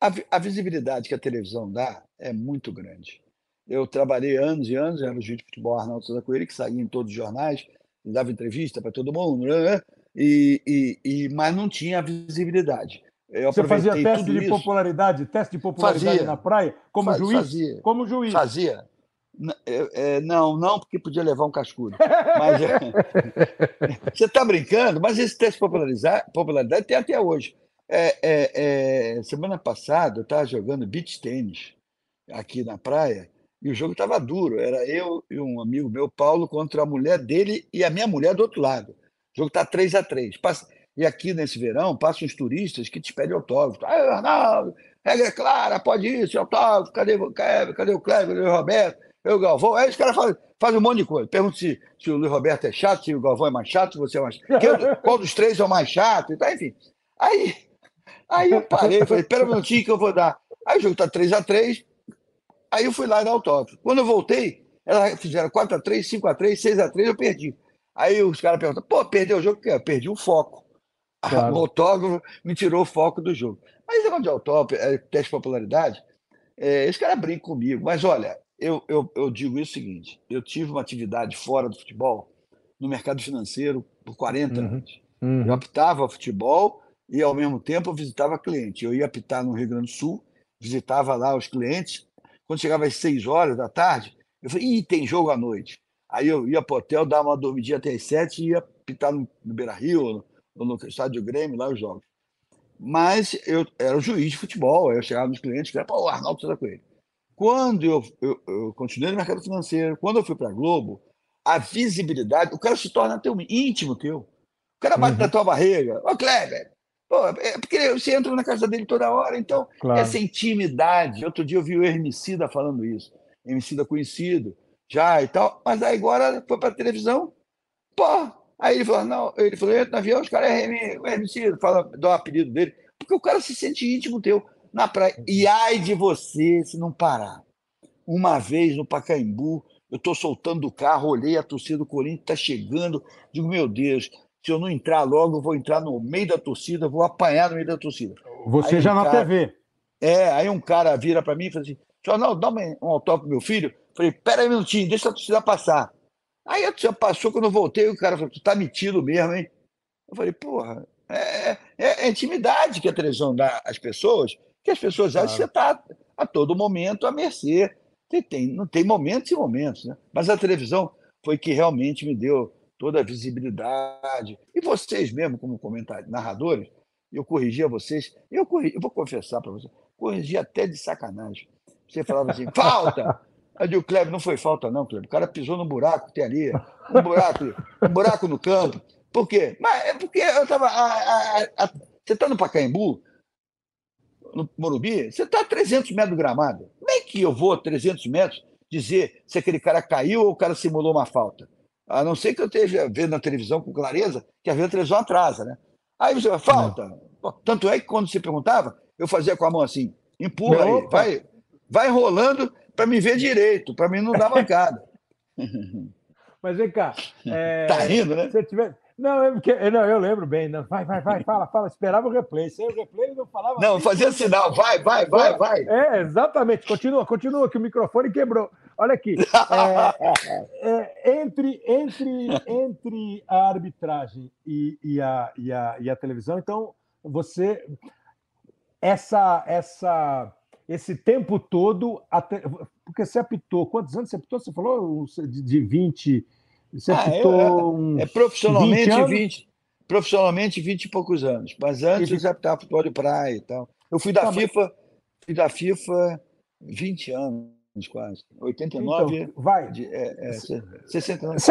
Speaker 2: A, a visibilidade que a televisão dá é muito grande. Eu trabalhei anos e anos, era o juiz de futebol Arnaldo Souza Coelho, que saía em todos os jornais, dava entrevista para todo mundo, né? e, e, e, mas não tinha visibilidade.
Speaker 1: Eu Você fazia teste de isso. popularidade, teste de popularidade fazia, na praia, como faz, juiz?
Speaker 2: Fazia,
Speaker 1: como juiz.
Speaker 2: Fazia. É, não, não, porque podia levar um cascudo. Mas, é, você está brincando, mas esse teste de popularidade tem até hoje. É, é, é semana passada eu estava jogando beach tênis aqui na praia e o jogo estava duro. Era eu e um amigo meu, Paulo, contra a mulher dele e a minha mulher do outro lado. O jogo está 3 a 3 E aqui nesse verão passam os turistas que te pedem autógrafo. Ah, Arnaldo, regra é clara, pode ir, seu autógrafo, cadê, cadê, cadê o Cleber, cadê o Roberto? Eu, Galvão. Aí os caras fazem, fazem um monte de coisa. Pergunta se, se o Luiz Roberto é chato, se o Galvão é mais chato, se você é mais chato. Qual dos três é o mais chato? Então, enfim. Aí, aí eu parei, falei, espera um minutinho que eu vou dar. Aí o jogo tá 3x3. Aí eu fui lá dar autógrafo. Quando eu voltei, elas fizeram 4x3, 5x3, 6x3, eu perdi. Aí os caras perguntam, pô, perdeu o jogo? Eu perdi o foco. Claro. O autógrafo me tirou o foco do jogo. Mas negócio de autógrafo, é, teste de popularidade, é, esse cara brinca comigo. Mas olha, eu, eu, eu digo isso o seguinte: eu tive uma atividade fora do futebol, no mercado financeiro, por 40 uhum. anos. Uhum. Eu apitava futebol e, ao mesmo tempo, eu visitava cliente. Eu ia apitar no Rio Grande do Sul, visitava lá os clientes. Quando chegava às 6 horas da tarde, eu falei: ih, tem jogo à noite. Aí eu ia para o hotel, dava uma dormidinha até as 7 e ia apitar no, no Beira Rio, no, no estádio Grêmio, lá os jogos. Mas eu era o juiz de futebol, eu chegava nos clientes, que era, pô, o Arnaldo precisa com ele. Quando eu, eu, eu continuei no mercado financeiro, quando eu fui para a Globo, a visibilidade, o cara se torna teu íntimo teu. O cara bate uhum. na tua barriga. Ô, Kleber, pô, é porque você entra na casa dele toda hora, então claro. essa intimidade. Outro dia eu vi o Hermicida falando isso. Hermicida conhecido, já e tal, mas aí agora foi para a televisão, pô. Aí ele falou, não, ele falou, entra no avião, os caras é Hermicida, fala, dá o apelido dele, porque o cara se sente íntimo teu na praia. E ai de você se não parar. Uma vez no Pacaembu, eu estou soltando o carro, olhei a torcida do Corinthians, está chegando. Digo, meu Deus, se eu não entrar logo, eu vou entrar no meio da torcida, vou apanhar no meio da torcida.
Speaker 1: Você aí já um na cara, TV.
Speaker 2: É, aí um cara vira para mim e fala assim: Jornal, dá um autógrafo pro meu filho. Falei, pera aí um minutinho, deixa a torcida passar. Aí a torcida passou, quando eu voltei, o cara falou: tu tá metido mesmo, hein? Eu falei, porra, é, é, é intimidade que a televisão dá às pessoas que as pessoas acham que você está a todo momento à mercê. Tem, tem, não tem momentos e momentos, né? Mas a televisão foi que realmente me deu toda a visibilidade. E vocês mesmo, como comentários, narradores, eu corrigia vocês, eu, corrigi, eu vou confessar para vocês, corrigi até de sacanagem. Você falava assim, falta! Aí eu o Kleber, não foi falta, não, Kleber. O cara pisou no buraco que tem ali. Um buraco, um buraco no campo. Por quê? Mas é porque eu estava. Você está no Pacaembu, no Morumbi, você está a 300 metros do gramado. Como é que eu vou a 300 metros dizer se aquele cara caiu ou o cara simulou uma falta? A não ser que eu esteja vendo na televisão com clareza, que a televisão atrasa, né? Aí você vai, falta. Tanto é que quando você perguntava, eu fazia com a mão assim, empurra aí, vai, vai enrolando para me ver direito, para mim não dar mancada.
Speaker 1: Mas vem cá. É,
Speaker 2: tá rindo, né?
Speaker 1: Se tiver... Não, é porque, não, eu lembro bem. Não. Vai, vai, vai, fala, fala. Esperava o replay. Sem o replay ele não falava.
Speaker 2: Não, assim, fazia sinal. Vai, vai, vai, vai.
Speaker 1: É, exatamente. Continua, continua, que o microfone quebrou. Olha aqui. É, é, entre, entre, entre a arbitragem e, e, a, e, a, e a televisão, então, você. Essa, essa, esse tempo todo. Até, porque você apitou. Quantos anos você apitou? Você falou de, de 20. Você
Speaker 2: ah, apitou. Eu, é, é profissionalmente 20, 20, Profissionalmente 20 e poucos anos. Mas antes e... eu apitava futebol de praia e tal. Eu fui da tá, FIFA. Fui da FIFA 20 anos quase. 89. Então,
Speaker 1: vai.
Speaker 2: De, é, é, 60 anos.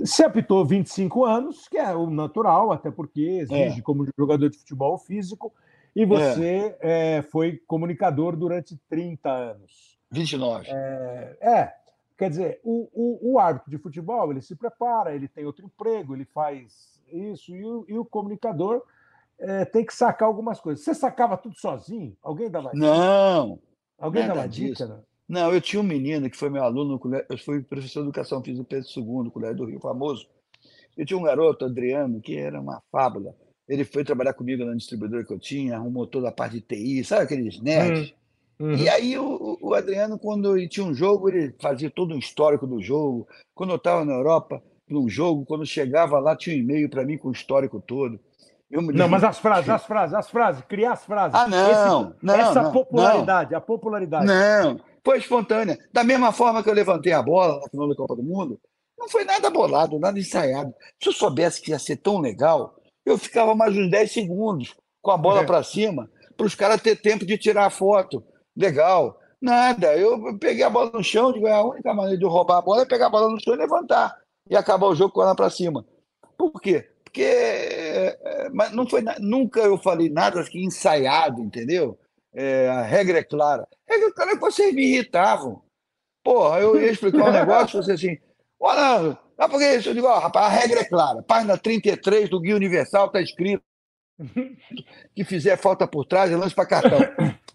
Speaker 1: Você, apitou 25 anos, que é o natural, até porque exige, é. como jogador de futebol físico, e você é. é foi comunicador durante 30 anos.
Speaker 2: 29.
Speaker 1: É, é quer dizer, o, o, o, árbitro de futebol ele se prepara, ele tem outro emprego, ele faz isso, e o, e o comunicador é, tem que sacar algumas coisas. Você sacava tudo sozinho? Alguém dava
Speaker 2: dica? Não.
Speaker 1: Alguém dava dica? Não?
Speaker 2: Não, eu tinha um menino que foi meu aluno, eu fui professor de educação física Pedro II, Colégio do Rio, famoso. Eu tinha um garoto, Adriano, que era uma fábula. Ele foi trabalhar comigo na distribuidora que eu tinha, arrumou toda a parte de TI, sabe aqueles nerds? Uhum. E aí o, o, Adriano, quando ele tinha um jogo, ele fazia todo um histórico do jogo. Quando eu estava na Europa, num jogo, quando chegava lá, tinha um e-mail para mim com o histórico todo.
Speaker 1: não, mas as frases, as frases, as frases, criar as frases.
Speaker 2: Ah, não, Esse, não
Speaker 1: Essa
Speaker 2: não,
Speaker 1: popularidade,
Speaker 2: não.
Speaker 1: a popularidade.
Speaker 2: Não, foi espontânea. Da mesma forma que eu levantei a bola na final da Copa do Mundo, não foi nada bolado, nada ensaiado. Se eu soubesse que ia ser tão legal, eu ficava mais uns 10 segundos com a bola é. para cima, para os caras ter tempo de tirar a foto. Legal. Nada. Eu peguei a bola no chão, digo, é a única maneira de roubar a bola é pegar a bola no chão e levantar. E acabar o jogo com ela para cima. Por quê? Porque é, mas não foi nunca eu falei nada assim ensaiado, entendeu? É, a regra é clara. A regra é clara é que vocês me irritavam. Porra, eu ia explicar um negócio, você assim, olha, ah, porque isso? Eu digo, ó, rapaz, a regra é clara. Página 33 do Guia Universal está escrito que fizer falta por trás, é lance para cartão.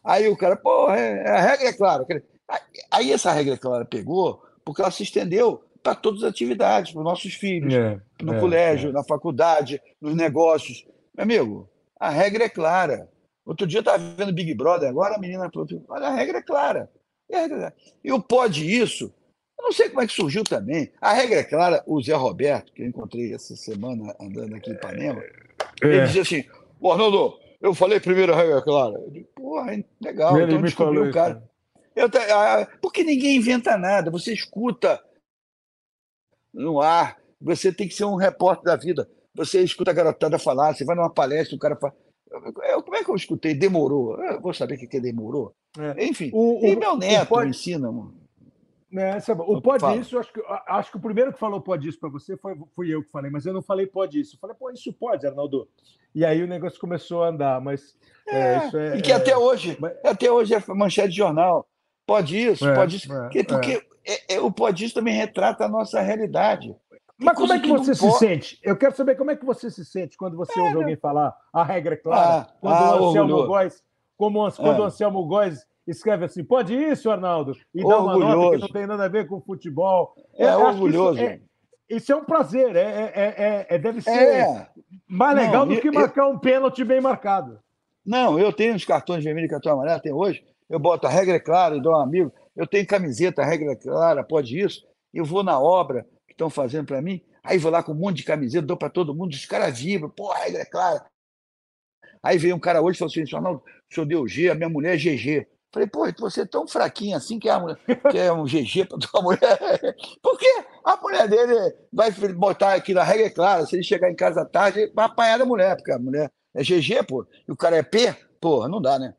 Speaker 2: Aí o cara, porra, é, a regra é clara. Aí essa regra é clara pegou, porque ela se estendeu para todas as atividades, para os nossos filhos, é, no é, colégio, é. na faculdade, nos negócios. Meu amigo, a regra é clara. Outro dia eu estava vendo Big Brother, agora a menina falou: olha, a regra é clara. E, o pode isso, eu não sei como é que surgiu também. A regra é clara, o Zé Roberto, que eu encontrei essa semana andando aqui em Ipanema, é. ele dizia assim: Ô, Arnaldo, eu falei primeiro regra é clara. Eu digo, porra, legal, ele então descobriu o cara. Eu, ah, porque ninguém inventa nada, você escuta no ar, você tem que ser um repórter da vida. Você escuta a garotada falar, você vai numa palestra, o cara fala. Eu, como é que eu escutei? Demorou. Eu vou saber o que, que demorou. É. Enfim, o, e meu neto pode... me ensina, mano.
Speaker 1: É, o pode Fala. isso, acho que, acho que o primeiro que falou pode isso para você foi fui eu que falei, mas eu não falei pode isso. Eu falei, pô, isso pode, Arnaldo. E aí o negócio começou a andar, mas
Speaker 2: é, é, isso é, e que até é. hoje, mas... até hoje é manchete de jornal. Pode isso, é, pode isso. porque, porque o pode isso também retrata a nossa realidade.
Speaker 1: Mas como é que, que você se pode... sente? Eu quero saber como é que você se sente quando você ouve alguém falar a regra é clara, ah, quando ah, o Anselmo Góes, como quando o Anselmo Góes escreve assim, pode isso, Arnaldo, e dá uma nota que não tem nada a ver com futebol.
Speaker 2: É, é orgulhoso.
Speaker 1: Isso é, isso é, um prazer, é, é, é deve ser mais legal não, do que marcar eu, um pênalti bem marcado.
Speaker 2: Não, eu tenho os cartões vermelho e cartão amarelo, até hoje, eu boto a regra é clara e dou um amigo, eu tenho camiseta, a regra é clara, pode isso, eu vou na obra que estão fazendo para mim, aí vou lá com um monte de camiseta, dou para todo mundo, os caras vibram, pô, a regra é clara. Aí veio um cara hoje e falou assim, não, o senhor deu G, a minha mulher é GG. Falei, pô, você é tão fraquinho assim que é, mulher, que é um GG para tua mulher. Por quê? A mulher dele vai botar aqui na regra, é clara, se ele chegar em casa à tarde, vai apanhar da mulher, porque a mulher é GG, pô, e o cara é P, porra, não dá, né?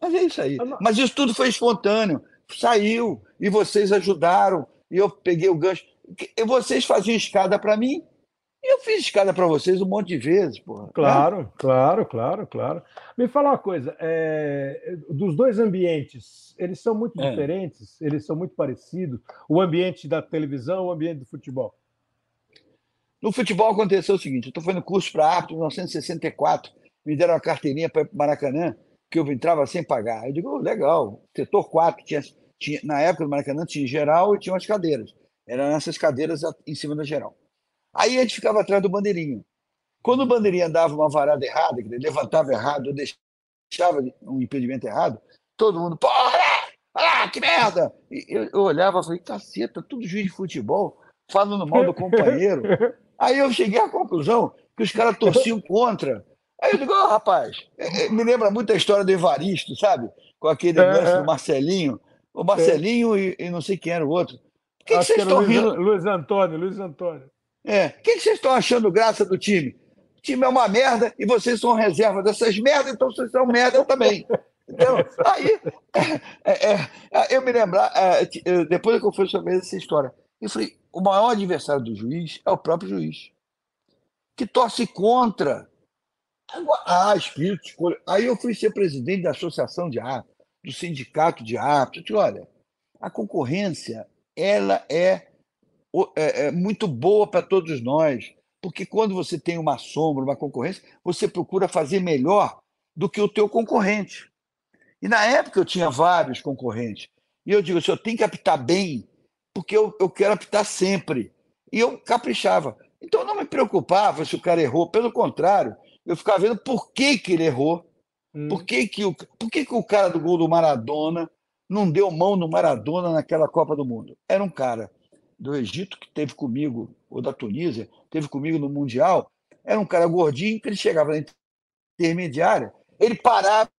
Speaker 2: Mas é isso aí. Mas isso tudo foi espontâneo. Saiu, e vocês ajudaram, e eu peguei o gancho. E vocês faziam escada para mim, eu fiz escada para vocês um monte de vezes, porra.
Speaker 1: Claro, né? claro, claro, claro. Me fala uma coisa, é, dos dois ambientes, eles são muito é. diferentes, eles são muito parecidos. O ambiente da televisão, o ambiente do futebol.
Speaker 2: No futebol aconteceu o seguinte: eu estou fazendo curso para árbitro em 1964, me deram uma carteirinha para ir para o Maracanã, que eu entrava sem pagar. Eu digo, oh, legal, setor 4, tinha, tinha, na época do Maracanã tinha geral e tinha umas cadeiras. Eram essas cadeiras em cima da geral. Aí a gente ficava atrás do bandeirinho. Quando o bandeirinha dava uma varada errada, que ele levantava errado, ou deixava um impedimento errado, todo mundo, porra, lá, que merda! E eu, eu olhava e falei, caceta, tudo juiz de futebol falando mal do companheiro. Aí eu cheguei à conclusão que os caras torciam contra. Aí eu digo, oh, rapaz, é, é, me lembra muito a história do Evaristo, sabe? Com aquele é, lance é. do Marcelinho. O Marcelinho e, e, não sei quem era o outro.
Speaker 1: Por que, que vocês estão Luiz, rindo? Luiz Antônio, Luiz Antônio.
Speaker 2: É. O que, vocês estão achando graça do time? O time é uma merda e vocês são reserva dessas merdas, então vocês são merda também. Então, aí, é, é, eu me lembrar, depois que eu fui sobre essa história, eu falei, o maior adversário do juiz é o próprio juiz, que torce contra. Ah, espírito escolha. Aí eu fui ser presidente da Associação de Árbitros, do Sindicato de Árbitros. Olha, a concorrência ela é, é, é muito boa para todos nós, porque quando você tem uma sombra, uma concorrência, você procura fazer melhor do que o teu concorrente. E na época eu tinha vários concorrentes. E eu digo, se eu tenho que apitar bem, porque eu, eu quero apitar sempre. E eu caprichava. Então eu não me preocupava se o cara errou, pelo contrário, eu ficava vendo por que, que ele errou. Hum. Por, que, que, o, por que, que o cara do gol do Maradona não deu mão no Maradona naquela Copa do Mundo? Era um cara do Egito que teve comigo, ou da Tunísia, teve comigo no Mundial. Era um cara gordinho que ele chegava na intermediária, ele parava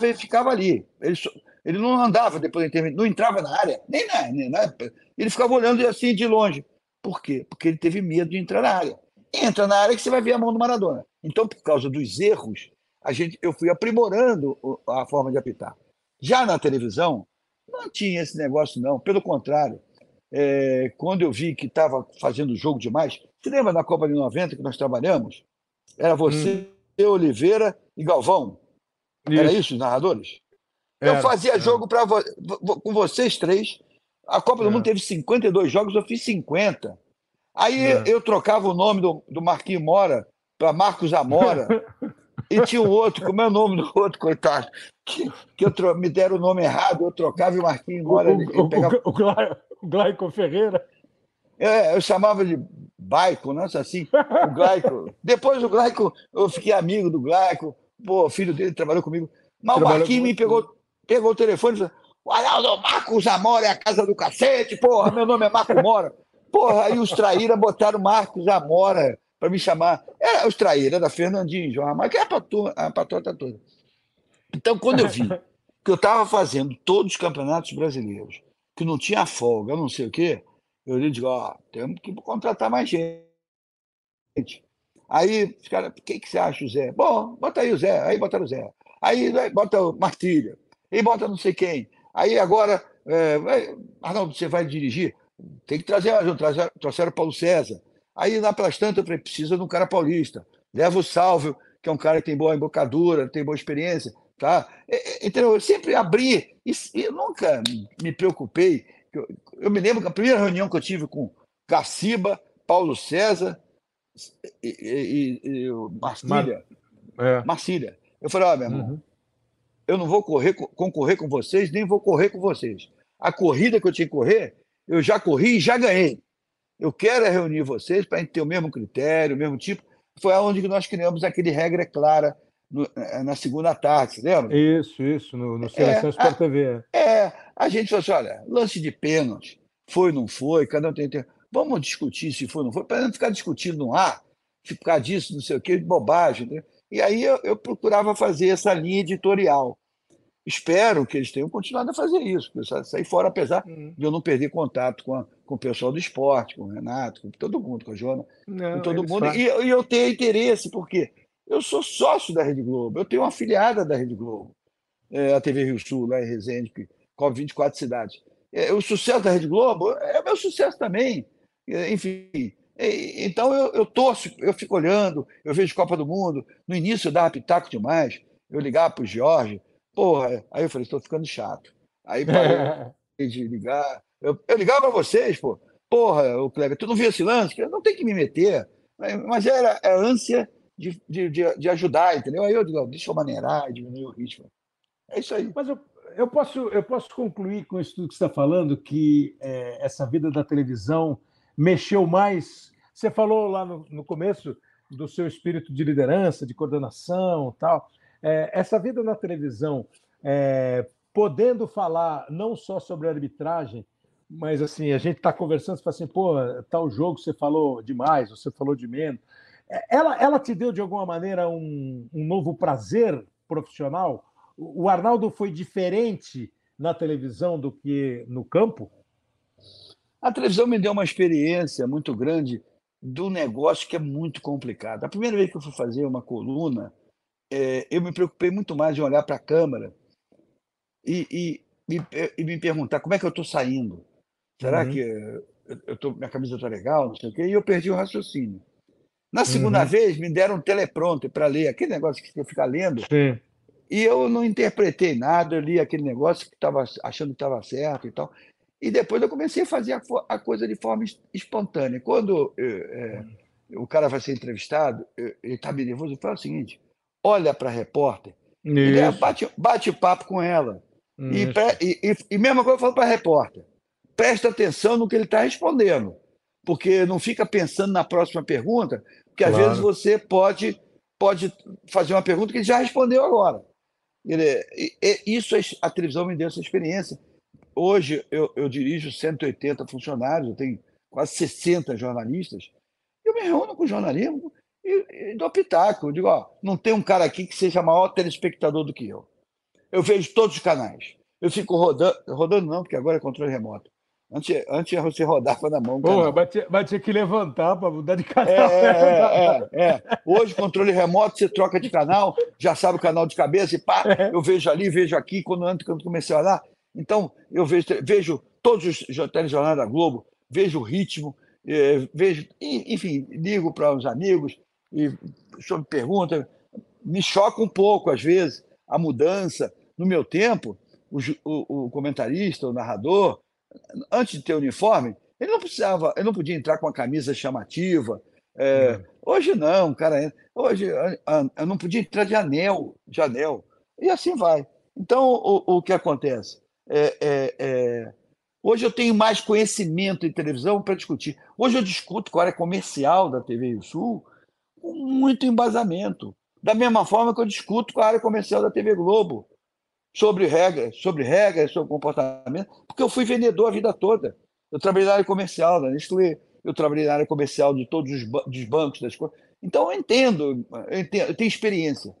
Speaker 2: e ficava ali. Ele, ele não andava depois da não entrava na área, nem na, nem na, Ele ficava olhando assim de longe. Por quê? Porque ele teve medo de entrar na área. Entra na área que você vai ver a mão do Maradona. Então, por causa dos erros, a gente, eu fui aprimorando a forma de apitar. Já na televisão, não tinha esse negócio, não. Pelo contrário, é, quando eu vi que estava fazendo jogo demais, você lembra na Copa de 90 que nós trabalhamos? Era você, hum. Oliveira e Galvão. Isso. Era isso, os narradores? Eu é, fazia é. jogo para vo com vocês três. A Copa do é. Mundo teve 52 jogos, eu fiz 50. Aí é. eu trocava o nome do, do Marquinhos Mora para Marcos Amora. e tinha o outro, como é o nome do outro, coitado? Que, que eu me deram o nome errado, eu trocava e o Marquinhos Mora. O,
Speaker 1: ele, pegava... o, o Glaico Ferreira.
Speaker 2: É, eu chamava de Baico, não é assim? O Glaico. Depois o Glaico, eu fiquei amigo do Glaico. Pô, o filho dele trabalhou comigo. Mas Trabalhou o Marquinhos me pegou pegou o telefone e falou: o Arnaldo Marcos Amora é a casa do cacete, porra, meu nome é Marco Mora. Porra, aí os traíra botaram Marcos Amora para me chamar. Era os traíra da Fernandinho, João Amaro, que é a, patota toda. Então, quando eu vi que eu estava fazendo todos os campeonatos brasileiros, que não tinha folga, não sei o quê, eu disse, ó, temos que contratar mais gente. Aí, os caras, o que, que você acha, Zé? Bom, bota aí o Zé. Aí botaram o Zé. Aí bota o Martília e bota não sei quem. Aí agora, é, vai, Arnaldo, você vai dirigir? Tem que trazer, trazer trouxeram o Paulo César. Aí lá pelas tantas eu falei, precisa de um cara paulista. Leva o Salvio, que é um cara que tem boa embocadura, tem boa experiência. Tá? Então, eu sempre abri e, e nunca me preocupei. Eu, eu, me lembro que a primeira reunião que eu tive com Garciba, Paulo César e, e, e Marcília, Mar... é. Marcília. Eu falei, ó, oh, meu irmão, uhum eu não vou correr, concorrer com vocês, nem vou correr com vocês. A corrida que eu tinha que correr, eu já corri e já ganhei. Eu quero é reunir vocês para a gente ter o mesmo critério, o mesmo tipo. Foi onde nós criamos aquele regra clara no, eh, na segunda tarde, lembra?
Speaker 1: Isso, isso, no, no Seleção é, Sport TV.
Speaker 2: É, a gente falou assim: olha, lance de pênalti, foi, não foi, cada um tem. tem vamos discutir se foi, não foi, para não ficar discutindo no ar, ficar disso, não sei o que, bobagem. Né? E aí eu, eu, procurava fazer essa linha editorial. Espero que eles tenham continuado a fazer isso, sair fora, apesar uhum. de eu não perder contato com, a, com o pessoal do esporte, com o Renato, com todo mundo, com a Jona, não, com todo mundo. E, e, eu tenho interesse, porque eu sou sócio da Rede Globo, eu tenho uma afiliada da Rede Globo. é, a TV Rio Sul, lá em Resende, que cobre 24 cidades. É, o sucesso da Rede Globo é o meu sucesso também. É, enfim, é, então eu, eu torço, eu fico olhando, eu vejo Copa do Mundo. No início eu dava pitaco demais, eu ligava para o Jorge, porra, aí eu falei, estou ficando chato. Aí parei de ligar. Eu, eu ligava para vocês, pô, porra, o Kleber, tu não viu esse lance? Eu não tem que me meter. Mas era a ânsia de, de, de, ajudar, entendeu? Aí eu digo, deixa eu maneirar, diminuir o ritmo. É isso aí.
Speaker 1: Mas eu, eu, posso, eu posso concluir com isso tudo que você está falando, que é, essa vida da televisão mexeu mais. Você falou lá no, no começo do seu espírito de liderança, de coordenação tal. É, essa vida na televisão, é, podendo falar não só sobre arbitragem, mas assim, a gente está conversando, você fala assim, pô, tal jogo você falou demais, você falou de menos. É, ela, ela te deu, de alguma maneira, um, um novo prazer profissional? O Arnaldo foi diferente na televisão do que no campo?
Speaker 2: A televisão me deu uma experiência muito grande do negócio que é muito complicado. A primeira vez que eu fui fazer uma coluna, é, eu me preocupei muito mais em olhar para a câmera e, e, e, me perguntar como é que eu estou saindo. Será uhum. que eu tô, minha camisa está legal? Não sei o quê. E eu perdi o raciocínio. Na segunda uhum. vez, me deram um teleprompter para ler, aquele negócio que você fica lendo. Sim. E eu não interpretei nada, eu li aquele negócio que estava achando que estava certo e tal. E depois eu comecei a fazer a, a coisa de forma espontânea. Quando é, o cara vai ser entrevistado, ele está bem nervoso, eu falo o seguinte: olha para a repórter, bate, bate papo com ela. E, e, e, e mesma coisa eu falo para a repórter presta atenção no que ele está respondendo, porque não fica pensando na próxima pergunta, porque às vezes você pode, pode fazer uma pergunta que ele já respondeu agora. Ele, isso a televisão me deu essa experiência. Hoje eu, eu dirijo 180 funcionários, eu tenho quase 60 jornalistas. Eu me reúno com o jornalismo e, e dou pitaco. Eu digo, ó, não tem um cara aqui que seja maior telespectador do que eu. Eu vejo todos os canais. Eu fico rodando, rodando não, porque agora é controle remoto. Antes, antes você rodava na mão.
Speaker 1: Porra, mas tinha, mas tinha que levantar para mudar de canal.
Speaker 2: É, é, é, é, Hoje, controle remoto, você troca de canal, já sabe o canal de cabeça e pá, é. eu vejo ali, vejo aqui, quando antes quando comecei a olhar. Então, eu vejo, vejo todos os telejornais da Globo, vejo o ritmo, é, vejo, enfim, ligo para os amigos e sobre pergunta. Me choca um pouco, às vezes, a mudança. No meu tempo, o, o, o comentarista, o narrador, antes de ter uniforme, ele não precisava, ele não podia entrar com a camisa chamativa. É, uhum. Hoje não, cara. Hoje eu não podia entrar de anel, de anel. E assim vai. Então, o, o que acontece? É, é, é, hoje eu tenho mais conhecimento em televisão para discutir. Hoje eu discuto com a área comercial da TV Sul com muito embasamento. Da mesma forma que eu discuto com a área comercial da TV Globo sobre regras, sobre regras, sobre comportamento, porque eu fui vendedor a vida toda. Eu trabalhei na área comercial da Nestlé, eu trabalhei na área comercial de todos os dos bancos, das coisas. Então eu entendo, eu, entendo, eu tenho experiência.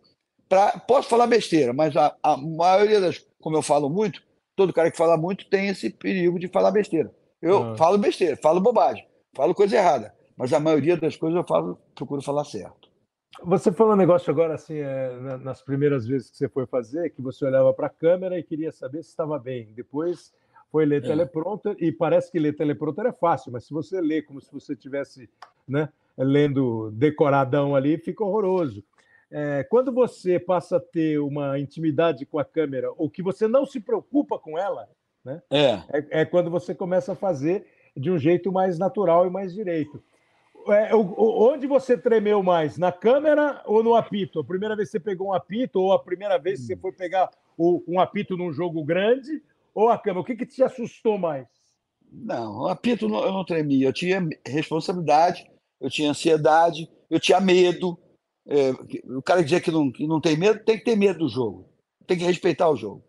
Speaker 2: Pra, posso falar besteira, mas a, a maioria das, como eu falo muito, todo cara que fala muito tem esse perigo de falar besteira. Eu ah. falo besteira, falo bobagem, falo coisa errada, mas a maioria das coisas eu falo, procuro falar certo.
Speaker 1: Você falou um negócio agora, assim, é, nas primeiras vezes que você foi fazer, que você olhava para a câmera e queria saber se estava bem. Depois foi ler é. teleprompter, e parece que ler teleprompter é fácil, mas se você lê como se você estivesse né, lendo decoradão ali, fica horroroso. É, quando você passa a ter uma intimidade com a câmera, ou que você não se preocupa com ela, né, é. é, é quando você começa a fazer de um jeito mais natural e mais direito é, onde você tremeu mais? Na câmera ou no apito? A primeira vez que você pegou um apito, ou a primeira vez que você foi pegar um apito num jogo grande, ou a câmera? O que, que te assustou mais?
Speaker 2: Não, o apito eu não tremia. Eu tinha responsabilidade, eu tinha ansiedade, eu tinha medo. É, o cara que que não, que não tem medo, tem que ter medo do jogo. Tem que respeitar o jogo.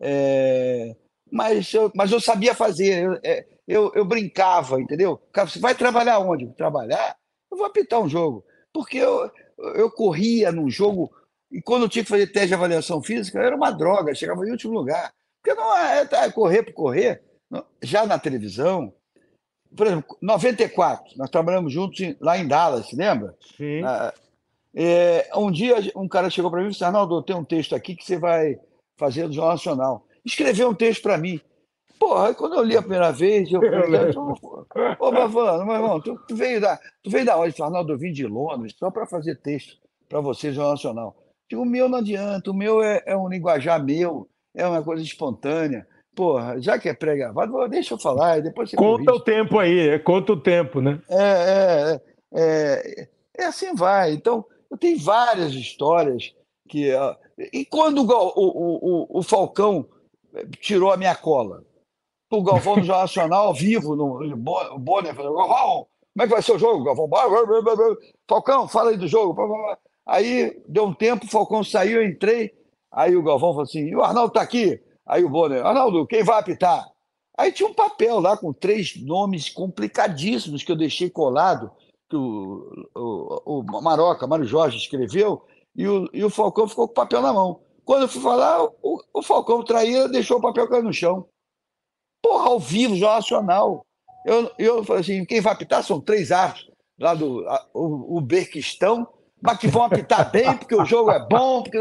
Speaker 2: É, mas, eu, mas eu sabia fazer. Eu, é, eu, eu brincava, entendeu? Você vai trabalhar onde? Trabalhar? Eu vou apitar um jogo. Porque eu, eu corria num jogo, e quando eu tinha que fazer teste de avaliação física, era uma droga, chegava em último lugar. Porque não é, é correr por correr. Já na televisão, por exemplo, 94, nós trabalhamos juntos lá em Dallas, lembra? Sim. Ah, é, um dia um cara chegou para mim e disse: Arnaldo, tem um texto aqui que você vai fazendo Jornal Nacional. Escreveu um texto para mim. Porra, quando eu li a primeira vez, eu falei, ô, Bavano, meu irmão, tu, tu, veio da, tu veio da onde? Arnaldo, eu vim de Londres só para fazer texto para você, Jornal Nacional. Digo, o meu não adianta, o meu é, é um linguajar meu, é uma coisa espontânea. Porra, já que é pré-gravado, deixa eu falar, depois você
Speaker 1: Conta corrige. o tempo aí, é, conta o tempo, né?
Speaker 2: É, é, é, é, é assim vai. Então, eu tenho várias histórias que. E quando o, o, o, o Falcão tirou a minha cola? O Galvão no Jornal Nacional, ao vivo, no, Bonner, falou: Galvão, como é que vai ser o jogo, Galvão? Falcão, fala aí do jogo. Aí deu um tempo, o Falcão saiu, eu entrei. Aí o Galvão falou assim: e o Arnaldo está aqui. Aí o Bonner: Arnaldo, quem vai apitar? Aí tinha um papel lá com três nomes complicadíssimos que eu deixei colado, que o, o, o Maroca, Mário Jorge, escreveu, e o, e o Falcão ficou com o papel na mão. Quando eu fui falar, o, o Falcão traía, deixou o papel cair no chão. Porra, ao vivo, Jornal Nacional. Eu, eu falei assim: quem vai apitar são três árbitros lá do a, o, mas que vão apitar bem, porque o jogo é bom. Porque,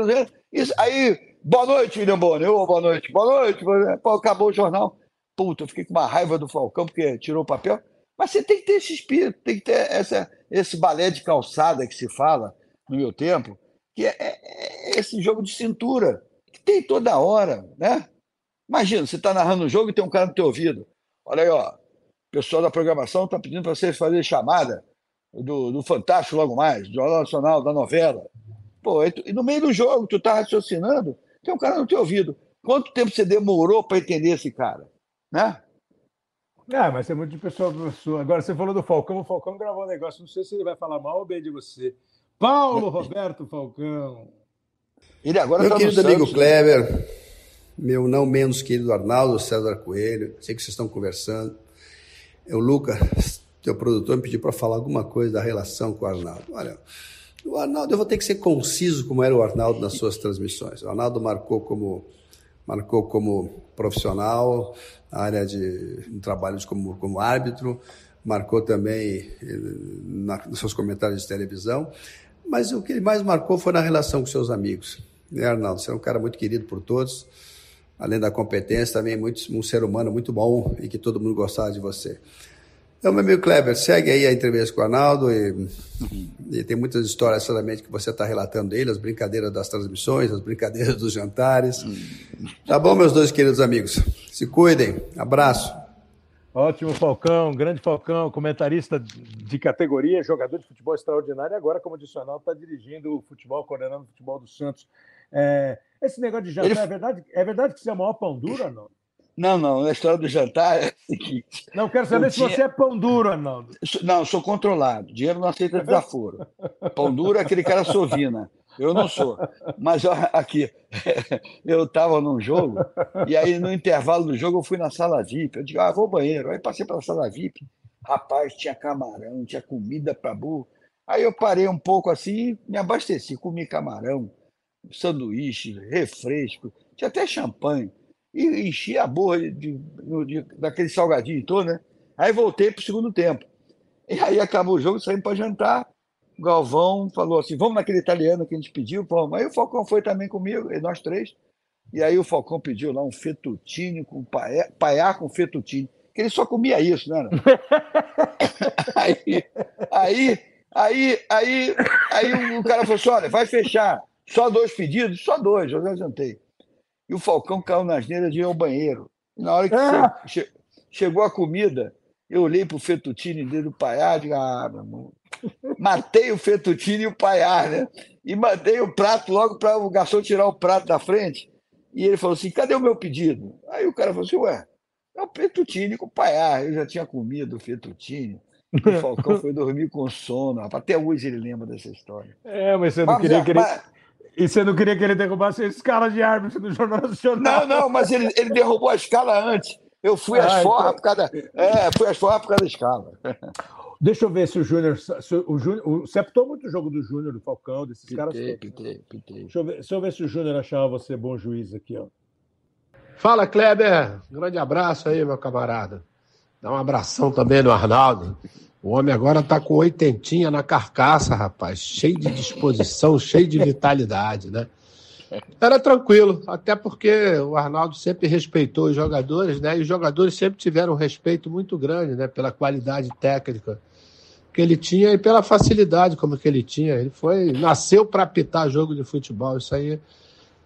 Speaker 2: isso, aí, boa noite, William Bonner. Oh, boa noite, boa noite. Pô, acabou o jornal. Puta, eu fiquei com uma raiva do Falcão, porque tirou o papel. Mas você tem que ter esse espírito, tem que ter essa, esse balé de calçada que se fala no meu tempo, que é, é, é esse jogo de cintura, que tem toda hora, né? Imagina, você está narrando um jogo e tem um cara no teu ouvido. Olha aí, ó. O pessoal da programação está pedindo para você fazer chamada do, do Fantástico logo mais, do Jornal Nacional, da novela. Pô, e, tu, e no meio do jogo, tu está raciocinando, tem um cara no teu ouvido. Quanto tempo você demorou para entender esse cara? Né?
Speaker 1: É, mas é muito de pessoa sua. Agora, você falou do Falcão, o Falcão gravou um negócio, não sei se ele vai falar mal ou bem de você. Paulo Roberto Falcão.
Speaker 3: Ele agora Meu tá querido amigo Santos, Kleber, meu não menos querido Arnaldo César Coelho, sei que vocês estão conversando. O Lucas, teu produtor, me pediu para falar alguma coisa da relação com o Arnaldo. Olha, o Arnaldo, eu vou ter que ser conciso como era o Arnaldo nas suas transmissões. O Arnaldo marcou como, marcou como profissional, na área de, de trabalhos como, como árbitro, marcou também eh, na, nos seus comentários de televisão, mas o que ele mais marcou foi na relação com seus amigos. Né, Arnaldo? Você é um cara muito querido por todos além da competência, também é muito, um ser humano muito bom e que todo mundo gostava de você. Então, meu amigo Kleber, segue aí a entrevista com o Arnaldo e, e tem muitas histórias certamente que você está relatando dele, as brincadeiras das transmissões, as brincadeiras dos jantares. Tá bom, meus dois queridos amigos? Se cuidem. Abraço.
Speaker 1: Ótimo, Falcão, grande Falcão, comentarista de categoria, jogador de futebol extraordinário, e agora, como adicional, está dirigindo o futebol, coordenando o futebol do Santos. É, esse negócio de jantar, Ele... é, verdade, é verdade que você é o maior pão duro ou não?
Speaker 2: Não, não, a história do jantar é
Speaker 1: o seguinte. Não, quero saber se você é pão duro, Arnaldo.
Speaker 2: Não, sou controlado. Dinheiro não aceita desaforo. pão duro é aquele cara sovina. Eu não sou. Mas aqui, eu estava num jogo, e aí no intervalo do jogo eu fui na sala VIP. Eu digo, ah, vou ao banheiro. Aí passei pela sala VIP. Rapaz, tinha camarão, tinha comida para burro. Aí eu parei um pouco assim, me abasteci, comi camarão, sanduíche, refresco, tinha até champanhe. E enchi a boa de, de, de, daquele salgadinho todo, né? Aí voltei para o segundo tempo. E aí acabou o jogo, saímos para jantar. O Galvão falou assim: vamos naquele italiano que a gente pediu, vamos. Aí o Falcão foi também comigo, e nós três. E aí o Falcão pediu lá um fettuccine com paiá, paiá com fettuccine, que ele só comia isso, né? aí, aí, aí, aí, aí o cara falou assim: olha, vai fechar. Só dois pedidos? Só dois, eu já jantei. E o Falcão caiu nas neiras de ir ao banheiro. E na hora que ah! che chegou a comida, eu olhei para o fettuccine dele, do paiá, digo, ah, meu irmão. Matei o fettuccine e o paiá, né? E mandei o prato logo para o garçom tirar o prato da frente. E ele falou assim: cadê o meu pedido? Aí o cara falou assim: ué, é o fettuccine com o paiá. Eu já tinha comido o fettuccine. O Falcão foi dormir com sono. Até hoje ele lembra dessa história.
Speaker 1: É, mas você não mas, queria que ele... Mas, e você não queria que ele derrubasse a escala de árbitro do Jornal Nacional?
Speaker 2: Não, não, mas ele, ele derrubou a escala antes. Eu fui às ah, forras então... por causa. É, fui às forras por causa da escala.
Speaker 1: Deixa eu ver se o Júnior. O Júnior você apitou muito o jogo do Júnior, do Falcão, desses pitei, caras. Pitei, pitei. Deixa eu, ver, deixa eu ver se o Júnior achava você bom juiz aqui, ó.
Speaker 4: Fala, Kleber. grande abraço aí, meu camarada. Dá um abração também no Arnaldo. O homem agora tá com oitentinha na carcaça, rapaz. Cheio de disposição, cheio de vitalidade, né? Era tranquilo, até porque o Arnaldo sempre respeitou os jogadores, né? E os jogadores sempre tiveram um respeito muito grande, né? Pela qualidade técnica que ele tinha e pela facilidade como que ele tinha. Ele foi nasceu para apitar jogo de futebol, isso aí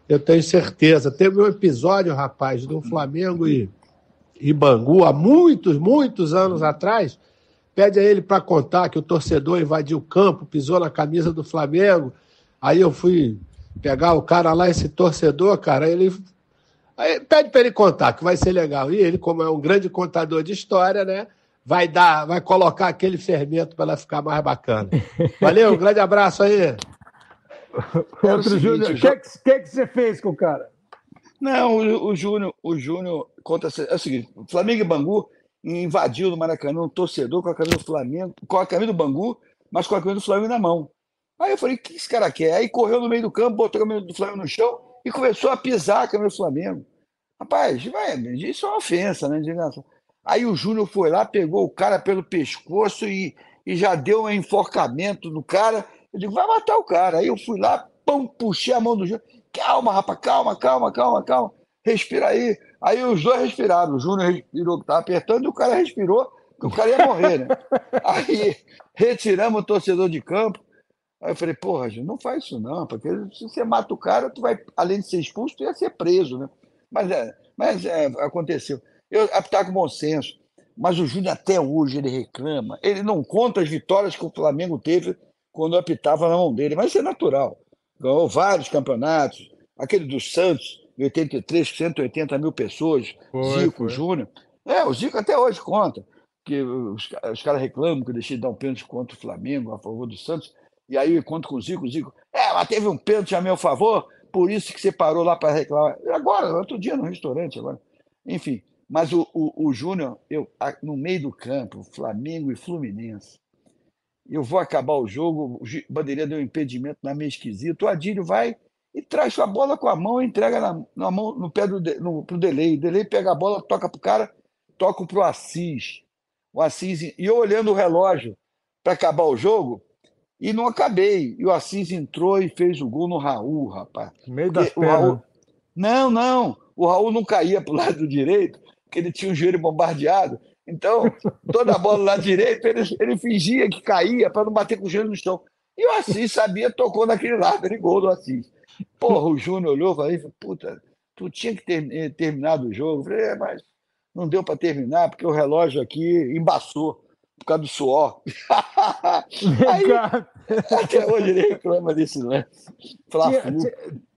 Speaker 4: eu tenho certeza. Teve um episódio, rapaz, do Flamengo e, e Bangu há muitos, muitos anos atrás. Pede a ele para contar que o torcedor invadiu o campo, pisou na camisa do Flamengo. Aí eu fui pegar o cara lá, esse torcedor, cara, ele. Aí pede para ele contar, que vai ser legal. E ele, como é um grande contador de história, né? Vai dar, vai colocar aquele fermento para ela ficar mais bacana. Valeu, um grande abraço aí.
Speaker 1: Outro Júnior, o que, que, que você fez com o cara?
Speaker 2: Não, o, o Júnior, o Júnior conta é o seguinte: Flamengo e Bangu invadiu no Maracanã um torcedor com a camisa do Flamengo, com a camisa do Bangu, mas com a camisa do Flamengo na mão. Aí eu falei, o que esse cara quer? Aí correu no meio do campo, botou a camisa do Flamengo no chão e começou a pisar a camisa do Flamengo. Rapaz, vai, isso é uma ofensa, né? Aí o Júnior foi lá, pegou o cara pelo pescoço e, e já deu um enforcamento no cara. Eu digo, vai matar o cara. Aí eu fui lá, pum, puxei a mão do Júnior. Calma, rapaz, calma, calma, calma, calma. Respira aí. Aí os dois respiraram. O Júnior respirou que estava apertando e o cara respirou, que o cara ia morrer, né? Aí retiramos o torcedor de campo. Aí eu falei, porra, gente, não faz isso não, porque se você mata o cara, tu vai, além de ser expulso, tu ia ser preso, né? Mas, é, mas é, aconteceu. Eu apitar com bom senso, mas o Júnior até hoje ele reclama, ele não conta as vitórias que o Flamengo teve quando apitava na mão dele, mas isso é natural. Ganhou vários campeonatos, aquele do Santos, em 83, 180 mil pessoas, foi, Zico, foi. Júnior. É, o Zico até hoje conta, que os, os caras reclamam que eu deixei de dar um pênalti contra o Flamengo a favor do Santos, e aí eu encontro com o Zico, o Zico, é, mas teve um pênalti a meu favor, por isso que você parou lá para reclamar. Agora, outro dia no restaurante, agora. Enfim, mas o, o, o Júnior, eu, no meio do campo, Flamengo e Fluminense, eu vou acabar o jogo, o Bandeirinha deu um impedimento na meio esquisito, o Adílio vai e traz a bola com a mão e entrega na, na mão, no pé do no, pro Delay. O Delay pega a bola, toca pro cara, toca pro Assis. O Assis, e eu olhando o relógio para acabar o jogo, e não acabei. E o Assis entrou e fez o gol no Raul, rapaz.
Speaker 1: No meio das pernas. Raul...
Speaker 2: Não, não. O Raul não caía para o lado direito, porque ele tinha o joelho bombardeado. Então, toda a bola lá direito, ele, ele fingia que caía para não bater com o joelho no chão. E o Assis sabia, tocou naquele lado, ele gol do Assis. Porra, o Júnior olhou e falou, puta, tu tinha que ter eh, terminado o jogo. Eu falei, é, mas não deu para terminar, porque o relógio aqui embaçou por causa do suor. Aí, até hoje ele reclama desse lance.
Speaker 1: Tinha,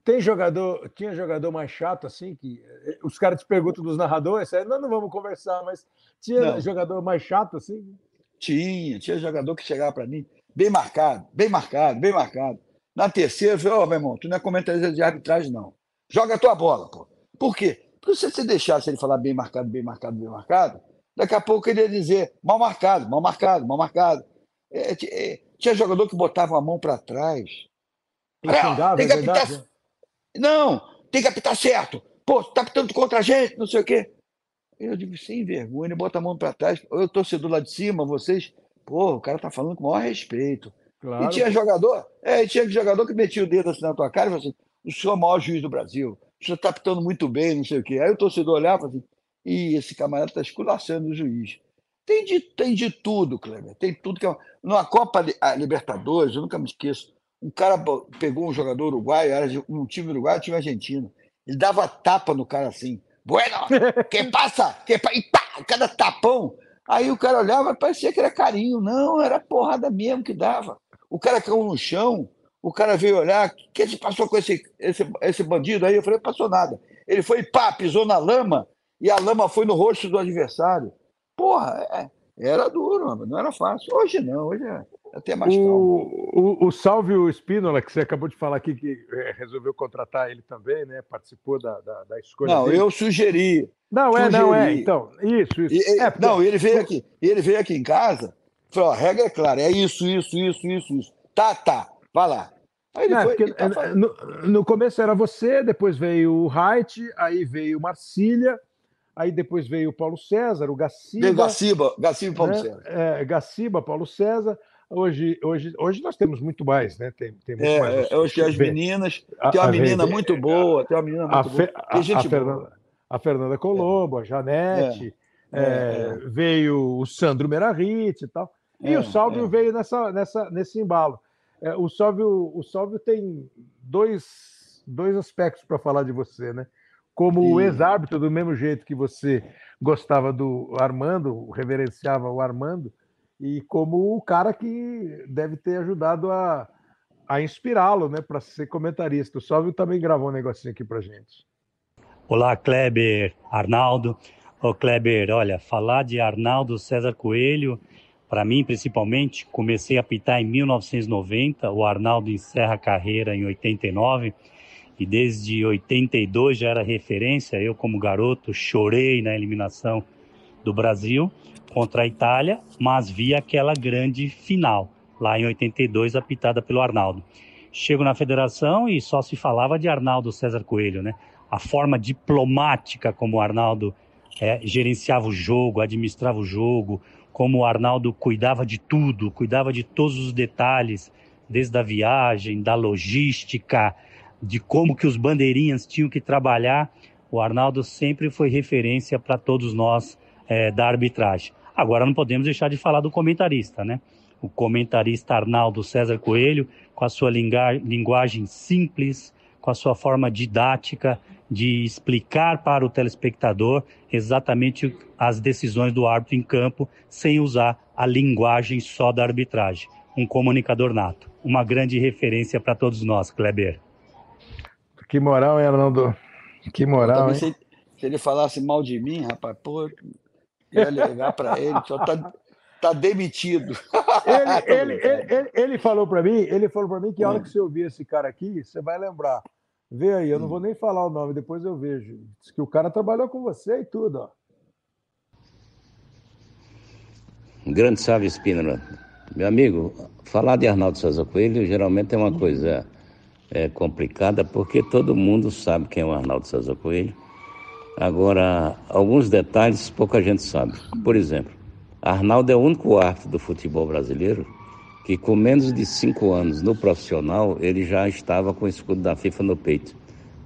Speaker 1: tem jogador, tinha jogador mais chato assim que eh, os caras te perguntam dos narradores, aí nós não vamos conversar, mas tinha não. jogador mais chato assim?
Speaker 2: Tinha, tinha jogador que chegava para mim bem marcado, bem marcado, bem marcado. Na terceira, eu falei, ô, oh, meu irmão, tu não é comentarista de arbitragem, não. Joga a tua bola, pô. Por quê? Porque se você deixasse ele falar bem marcado, bem marcado, bem marcado, Daqui a pouco ele ia dizer mal marcado, mal marcado, mal marcado. É, é, tinha jogador que botava a mão para trás.
Speaker 1: Xingava, tem que é apitar... Né?
Speaker 2: Não, tem que apitar certo. Pô, tá apitando contra a gente, não sei o quê. Eu digo, sem vergonha, ele bota a mão para trás. Eu, torcedor lá de cima, vocês, pô, o cara tá falando com o maior respeito. Claro. E tinha jogador, é, tinha jogador que metia o dedo assim na tua cara e falou assim: o senhor é o maior juiz do Brasil, o senhor tá apitando muito bem, não sei o quê. Aí o torcedor olhava e falava assim: e esse camarada está esculachando o juiz. Tem de, tem de tudo, Kleber. Tem tudo que é. Numa Copa Libertadores, eu nunca me esqueço. Um cara pegou um jogador uruguaio, era um time uruguaio, um time argentino. Ele dava tapa no cara assim. Bueno, que passa? Que pa... E pá, cada tapão. Aí o cara olhava, parecia que era carinho. Não, era porrada mesmo que dava. O cara caiu no chão, o cara veio olhar, o que se passou com esse, esse, esse bandido aí? Eu falei, passou nada. Ele foi, pá, pisou na lama, e a lama foi no rosto do adversário. Porra, é, era duro, não era fácil. Hoje não, hoje é até mais calmo.
Speaker 1: O, o, o Salvio Spínola, que você acabou de falar aqui, que é, resolveu contratar ele também, né? Participou da, da, da escolha.
Speaker 2: Não,
Speaker 1: dele.
Speaker 2: eu sugeri.
Speaker 1: Não, é, não é. Então, isso, isso.
Speaker 2: E,
Speaker 1: é,
Speaker 2: porque... Não, ele veio aqui, ele veio aqui em casa, falou: a regra é clara, é isso, isso, isso, isso, isso. Tá, tá, vai lá.
Speaker 1: Aí não, foi, porque, tá no, no, começo era você, depois veio o Haidt, aí veio Marcília, Aí depois veio o Paulo César, o Gaciba. Veio
Speaker 2: Gaciba, Gaciba e Paulo né? César.
Speaker 1: É, Gaciba, Paulo César. Hoje, hoje, hoje nós temos muito mais, né? Tem, tem muito
Speaker 2: é,
Speaker 1: mais.
Speaker 2: É, hoje as meninas. tem uma a, menina a, muito boa, tem uma menina muito a, boa.
Speaker 1: A, gente a, Fernanda, a Fernanda Colombo, a Janete, é, é, é, veio o Sandro Merahit e tal. E o Salvio veio nessa, nessa, nesse embalo. o, Salvio, o Salvio tem dois, dois aspectos para falar de você, né? Como o ex-árbitro, do mesmo jeito que você gostava do Armando, reverenciava o Armando, e como o cara que deve ter ajudado a, a inspirá-lo né, para ser comentarista. O Salvio também gravou um negocinho aqui para gente.
Speaker 5: Olá, Kleber, Arnaldo. Ô, Kleber, olha, falar de Arnaldo César Coelho, para mim, principalmente, comecei a apitar em 1990, o Arnaldo encerra a carreira em 89, e desde 82 já era referência. Eu, como garoto, chorei na eliminação do Brasil contra a Itália, mas vi aquela grande final, lá em 82, apitada pelo Arnaldo. Chego na federação e só se falava de Arnaldo César Coelho, né? A forma diplomática como o Arnaldo é, gerenciava o jogo, administrava o jogo, como o Arnaldo cuidava de tudo, cuidava de todos os detalhes, desde a viagem, da logística, de como que os bandeirinhas tinham que trabalhar. O Arnaldo sempre foi referência para todos nós é, da arbitragem. Agora não podemos deixar de falar do comentarista, né? O comentarista Arnaldo César Coelho, com a sua linguagem simples, com a sua forma didática de explicar para o telespectador exatamente as decisões do árbitro em campo, sem usar a linguagem só da arbitragem. Um comunicador nato. Uma grande referência para todos nós, Kleber.
Speaker 1: Que moral, hein, Arnaldo? Que moral, hein? Se,
Speaker 2: se ele falasse mal de mim, rapaz, pô, ia ligar para ele, só tá, tá demitido.
Speaker 1: Ele, ele, ele, ele, falou para mim, ele falou para mim que a hora que você ouvir esse cara aqui, você vai lembrar. Vê aí, eu não vou nem falar o nome, depois eu vejo. Diz que o cara trabalhou com você e tudo, ó.
Speaker 6: Grande salve, Espínola. Meu amigo, falar de Arnaldo César Coelho geralmente é uma coisa é, complicada, porque todo mundo sabe quem é o Arnaldo César Coelho. Agora, alguns detalhes pouca gente sabe. Por exemplo, Arnaldo é o único árbitro do futebol brasileiro que com menos de cinco anos no profissional, ele já estava com o escudo da FIFA no peito.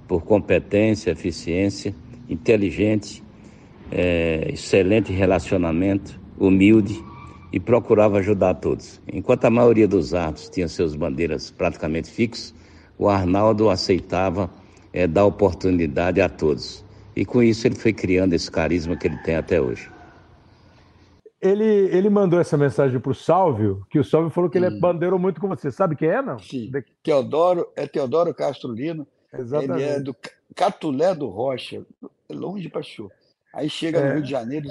Speaker 6: Por competência, eficiência, inteligente, é, excelente relacionamento, humilde e procurava ajudar a todos. Enquanto a maioria dos árbitros tinha seus bandeiras praticamente fixos, o Arnaldo aceitava é, dar oportunidade a todos. E com isso ele foi criando esse carisma que ele tem até hoje.
Speaker 1: Ele, ele mandou essa mensagem para o Sálvio, que o Sálvio falou que ele é bandeirou muito com você. Sabe quem é, não?
Speaker 2: Sim. Teodoro, é Teodoro Castro Lino. Exatamente. Ele é do Catulé do Rocha, longe de Pachu. Aí chega é. no Rio de Janeiro,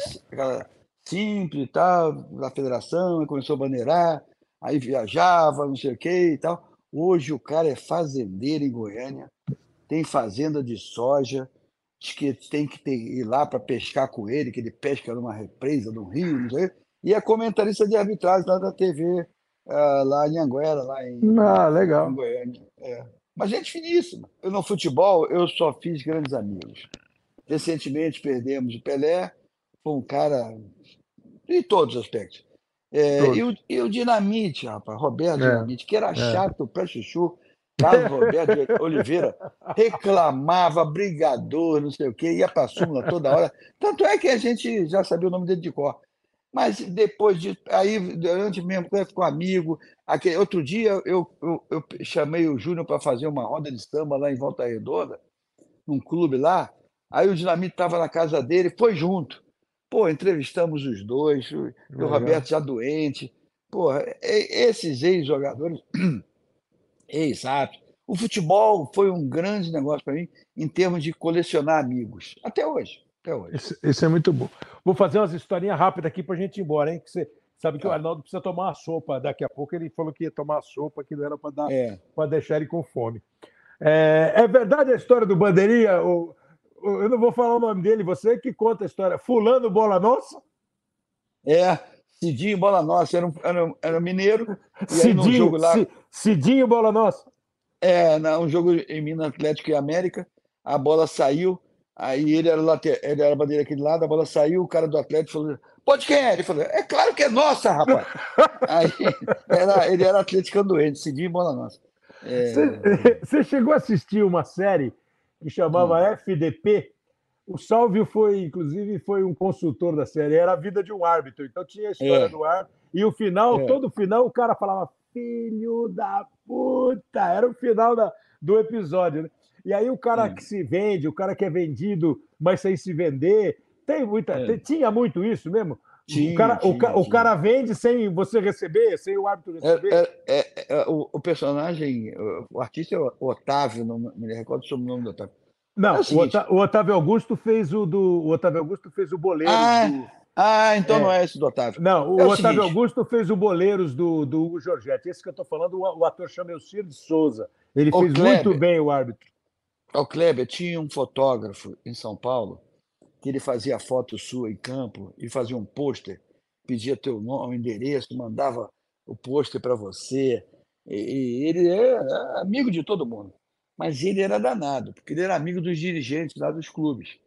Speaker 2: simples e tal, da federação, começou a bandeirar, aí viajava, não sei o que e tal. Hoje o cara é fazendeiro em Goiânia, tem fazenda de soja, diz que tem que ter, ir lá para pescar com ele, que ele pesca numa represa no rio, não sei, e é comentarista de arbitragem lá da TV, ah, lá em Anguera, lá em,
Speaker 1: ah, legal.
Speaker 2: Em Goiânia. É. Mas gente finíssima. Eu no futebol eu só fiz grandes amigos. Recentemente perdemos o Pelé, foi um cara em todos os aspectos. É, e, o, e, o, Dinamite, rapaz, Roberto é. Dinamite, que era é. chato para chuchu, Carlos Roberto Oliveira reclamava, brigador, não sei o quê, ia para a súmula toda hora. Tanto é que a gente já sabia o nome dele de cor. Mas depois de. Aí, durante mesmo, ficou amigo. Aquele, outro dia eu, eu, eu chamei o Júnior para fazer uma roda de samba lá em Volta Redonda, num clube lá. Aí o Dinamite estava na casa dele, foi junto. Pô, entrevistamos os dois, o, o Roberto já doente. Pô, esses ex-jogadores Exato. O futebol foi um grande negócio para mim em termos de colecionar amigos. Até hoje. Até hoje.
Speaker 1: Isso, isso é muito bom. Vou fazer umas historinhas rápidas aqui para a gente ir embora, hein? Que você sabe que tá. o Arnaldo precisa tomar uma sopa daqui a pouco. Ele falou que ia tomar sopa, que não era para dar é. para deixar ele com fome. É, é, verdade a história do Bandeirinha? eu não vou falar o nome dele, você que conta a história. Fulano Bola Nossa?
Speaker 2: É, Cidinho Bola Nossa, era, um, era, era mineiro.
Speaker 1: Cidinho, jogo lá, Cidinho Bola Nossa.
Speaker 2: É, um jogo em Minas Atlético e América, a bola saiu, aí ele era, later, ele era bandeira aqui de lado, a bola saiu, o cara do Atlético falou: Pode quem é? Ele falou, é claro que é nossa, rapaz. Aí, era, ele era atleticano doente, Cidinho bola nossa.
Speaker 1: É... Você, chegou a assistir uma série que chamava hum. FDP? O Salvio foi, inclusive, foi um consultor da série. Era a vida de um árbitro. Então tinha a história é. do árbitro. E o final, é. todo final, o cara falava, filho da puta! Era o final da, do episódio. Né? E aí o cara hum. que se vende, o cara que é vendido, mas sem se vender, tem muita. É. Tem, tinha muito isso mesmo? Tinha, o, cara, tinha, o, tinha. o, cara vende sem você receber, sem o árbitro é, receber?
Speaker 2: É, é, é, o, o, personagem, o artista é o Otávio, não me recordo sobre o nome do Otávio.
Speaker 1: Não, é o, o, Otávio Augusto fez o do. O Otávio Augusto fez o boleiro.
Speaker 2: Ah,
Speaker 1: do,
Speaker 2: ah então não é esse do Otávio.
Speaker 1: Não, o, Otávio seguinte. Augusto fez o Boleiros do, do Hugo Giorgetti. Esse que eu estou falando, o, ator chama Elcir de Souza. Ele fez Kleber, muito bem o árbitro.
Speaker 2: O Kleber tinha um fotógrafo em São Paulo que ele fazia foto sua em campo e fazia um pôster, pedia teu nome, endereço, mandava o pôster para você. E, ele é amigo de todo mundo. Mas ele era danado, porque ele era amigo dos dirigentes lá dos clubes.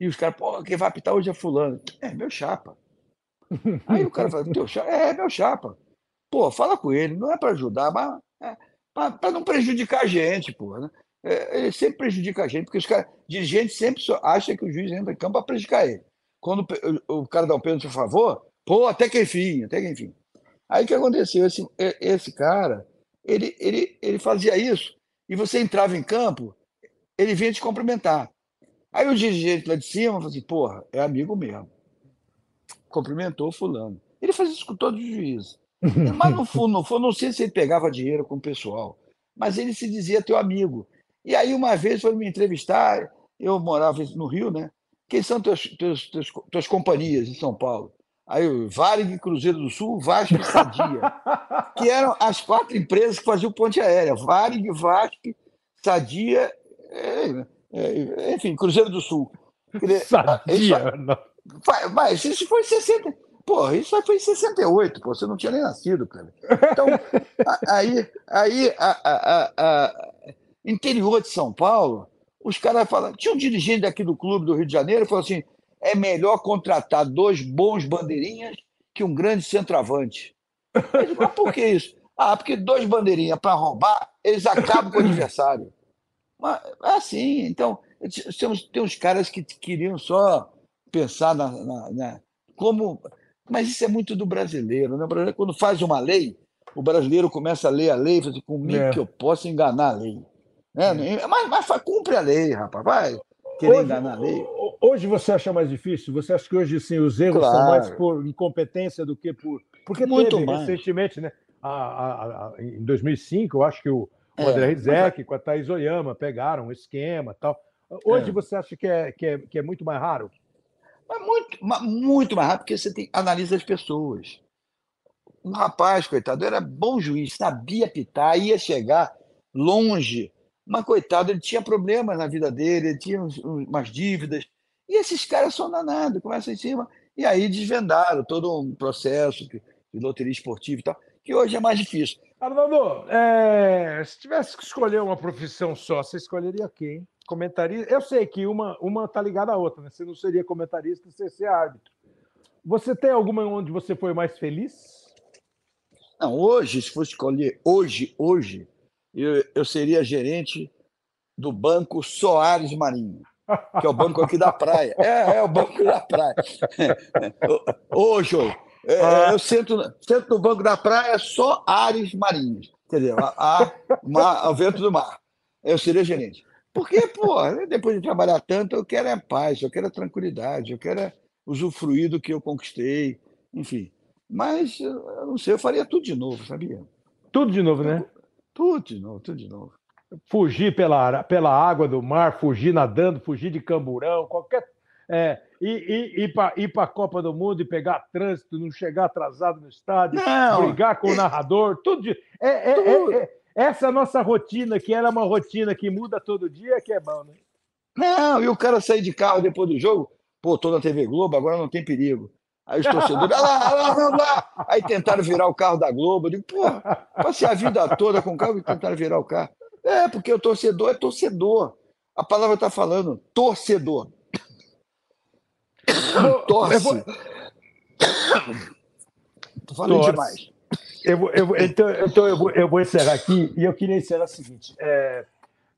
Speaker 2: E os caras, pô, quem vai apitar hoje é fulano. É, meu chapa. Aí o cara fala, teu chapa? É, meu chapa. Pô, fala com ele, não é para ajudar, mas é para não prejudicar a gente, pô. Né? É, ele sempre prejudica a gente, porque os caras, dirigentes sempre acham que o juiz entra em campo para prejudicar ele. Quando o, o cara dá um pênalti a favor, pô, até que enfim, até que enfim. Aí o que aconteceu? Esse, esse cara, ele, ele, ele fazia isso, e você entrava em campo, ele vinha te cumprimentar. Aí o dirigente lá de cima falou assim, porra, é amigo mesmo. Cumprimentou o fulano. Ele fazia isso com todos os juízes. Mas no fundo, no fundo, não sei se ele pegava dinheiro com o pessoal, mas ele se dizia teu amigo. E aí, uma vez, foi me entrevistar, eu morava no Rio, né? Quem são teus, teus, teus, tuas companhias em São Paulo? Aí, Varig, Cruzeiro do Sul, Vasco e Sadia, que eram as quatro empresas que faziam ponte aérea. Varig, Vasco, Sadia, é, é, enfim, Cruzeiro do Sul.
Speaker 1: Sadia, isso,
Speaker 2: mas isso foi 60. Pô, isso foi em 68, pô, você não tinha nem nascido, cara. Então, aí, aí a, a, a, interior de São Paulo, os caras falam. Tinha um dirigente aqui do clube do Rio de Janeiro que falou assim: é melhor contratar dois bons bandeirinhas que um grande centroavante. Mas por que isso? Ah, porque dois bandeirinhas para roubar, eles acabam com o adversário. Mas é assim, então, temos, tem uns caras que queriam só pensar na, na, na como mas isso é muito do brasileiro. Né? O brasileiro, quando faz uma lei, o brasileiro começa a ler a lei e fala assim, comigo é. que eu posso enganar a lei. Né? É. Mas, mas cumpre a lei, rapaz. Vai querer hoje, enganar a lei.
Speaker 1: Hoje você acha mais difícil? Você acha que hoje sim, os erros claro. são mais por incompetência do que por. Porque muito teve mais. recentemente, né? A, a, a, em 2005, eu acho que o, o é, André Rizek com a Thaís Oyama pegaram um esquema tal. Hoje é. você acha que é, que, é, que é muito mais raro?
Speaker 2: Mas muito, muito mais rápido, porque você tem, analisa as pessoas. Um rapaz, coitado, era bom juiz, sabia apitar, ia chegar longe. Mas, coitado, ele tinha problemas na vida dele, ele tinha umas dívidas. E esses caras são danados, começam em cima. E aí desvendaram todo um processo de loteria esportiva e tal, que hoje é mais difícil.
Speaker 1: Arnaldo, é, se tivesse que escolher uma profissão só, você escolheria quem? comentarista. Eu sei que uma uma está ligada à outra, né? Você não seria comentarista, você ser árbitro. Você tem alguma onde você foi mais feliz?
Speaker 2: Não, hoje, se fosse escolher, hoje, hoje, eu, eu seria gerente do Banco Soares Marinho, que é o banco aqui da praia. É, é o banco da praia. Hoje, é, ah. eu sento, sento no banco da praia só Ares Marinhos. Entendeu? A, a, a, vento do mar. Eu seria gerente. Porque, pô, depois de trabalhar tanto, eu quero é paz, eu quero é tranquilidade, eu quero é usufruir do que eu conquistei, enfim. Mas, eu não sei, eu faria tudo de novo, sabia?
Speaker 1: Tudo de novo, né?
Speaker 2: Tudo de novo, tudo de novo.
Speaker 1: Fugir pela, pela água do mar, fugir nadando, fugir de camburão, qualquer. É, ir, ir, ir para a Copa do Mundo e pegar trânsito, não chegar atrasado no estádio, não, brigar com o narrador, tudo de. É, é, tudo. é, é essa nossa rotina, que era uma rotina que muda todo dia, que é bom, né?
Speaker 2: Não, e o cara sair de carro depois do jogo, pô, tô na TV Globo, agora não tem perigo. Aí os torcedores, ah lá, lá, lá, lá. Aí tentaram virar o carro da Globo. Eu digo, pô, passei a vida toda com o carro e tentaram virar o carro. É, porque o torcedor é torcedor. A palavra está falando, torcedor.
Speaker 1: Torce. Vou,
Speaker 2: Estou falando Torce. demais.
Speaker 1: Eu, eu, então, então eu, vou, eu vou encerrar aqui e eu queria encerrar o seguinte: é,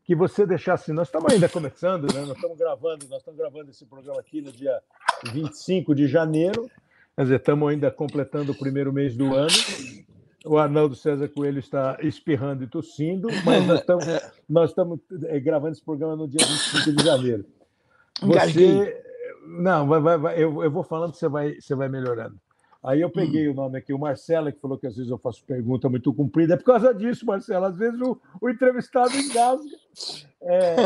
Speaker 1: que você deixasse. Nós estamos ainda começando, né? Nós estamos gravando, nós estamos gravando esse programa aqui no dia 25 de janeiro. Quer dizer, estamos ainda completando o primeiro mês do ano. O Arnaldo César Coelho está espirrando e tossindo, mas nós estamos, nós estamos é, gravando esse programa no dia 25 de janeiro. Você. Não, vai, vai, vai, eu, eu vou falando que você vai, você vai melhorando. Aí eu peguei hum. o nome aqui, o Marcelo, que falou que às vezes eu faço pergunta muito comprida. É por causa disso, Marcelo. Às vezes o, o entrevistado engasga. É,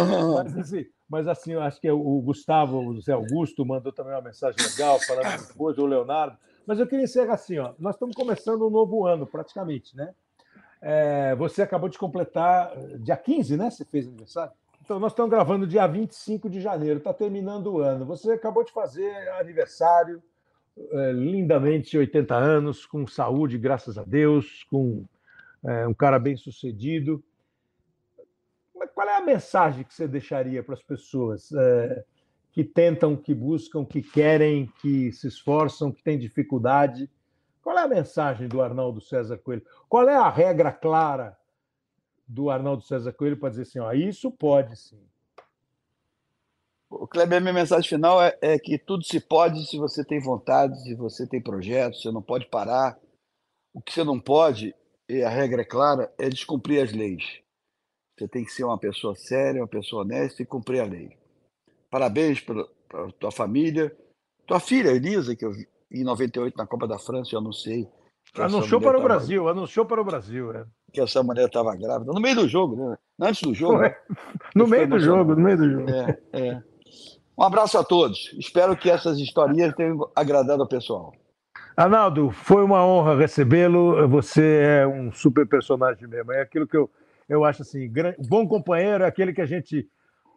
Speaker 1: mas, assim, mas assim, eu acho que o Gustavo, o José Augusto, mandou também uma mensagem legal, falando depois, o Leonardo. Mas eu queria encerrar assim, ó. Nós estamos começando um novo ano, praticamente, né? É, você acabou de completar dia 15, né? Você fez aniversário? Então, nós estamos gravando dia 25 de janeiro, está terminando o ano. Você acabou de fazer aniversário é, lindamente 80 anos, com saúde, graças a Deus, com é, um cara bem sucedido. Qual é a mensagem que você deixaria para as pessoas é, que tentam, que buscam, que querem, que se esforçam, que têm dificuldade? Qual é a mensagem do Arnaldo César Coelho? Qual é a regra clara do Arnaldo César Coelho para dizer assim: ó, isso pode sim,
Speaker 2: o Kleber, minha mensagem final é, é, que tudo se pode se você tem vontade, se você tem projetos, você não pode parar. O que você não pode, e a regra é clara, é descumprir as leis. Você tem que ser uma pessoa séria, uma pessoa honesta e cumprir a lei. Parabéns para tua família. Tua filha, Elisa, que eu em 98 na Copa da França, eu anunciei.
Speaker 1: Anunciou para o tava... Brasil, anunciou para o Brasil. É.
Speaker 2: Que essa mulher estava grávida. No meio do jogo, né? Antes do jogo. Né?
Speaker 1: No meio do jogo, no meio do jogo.
Speaker 2: Um abraço a todos. Espero que essas historinhas tenham agradado ao pessoal.
Speaker 1: Arnaldo, foi uma honra recebê-lo. Você é um super personagem mesmo. É aquilo que eu, eu acho assim: bom companheiro é aquele que a gente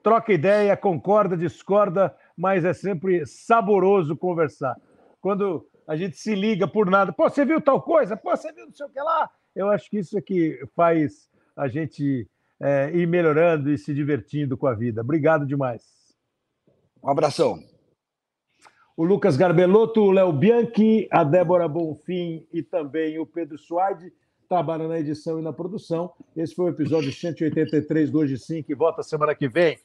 Speaker 1: troca ideia, concorda, discorda, mas é sempre saboroso conversar. Quando a gente se liga por nada, pô, você viu tal coisa? Pô, você viu não sei o que lá? Eu acho que isso é que faz a gente é, ir melhorando e se divertindo com a vida. Obrigado demais.
Speaker 2: Um abração.
Speaker 1: O Lucas Garbelotto, o Léo Bianchi, a Débora Bonfim e também o Pedro Suaide trabalham na edição e na produção. Esse foi o episódio 183 do Hoje Sim, que volta semana que vem.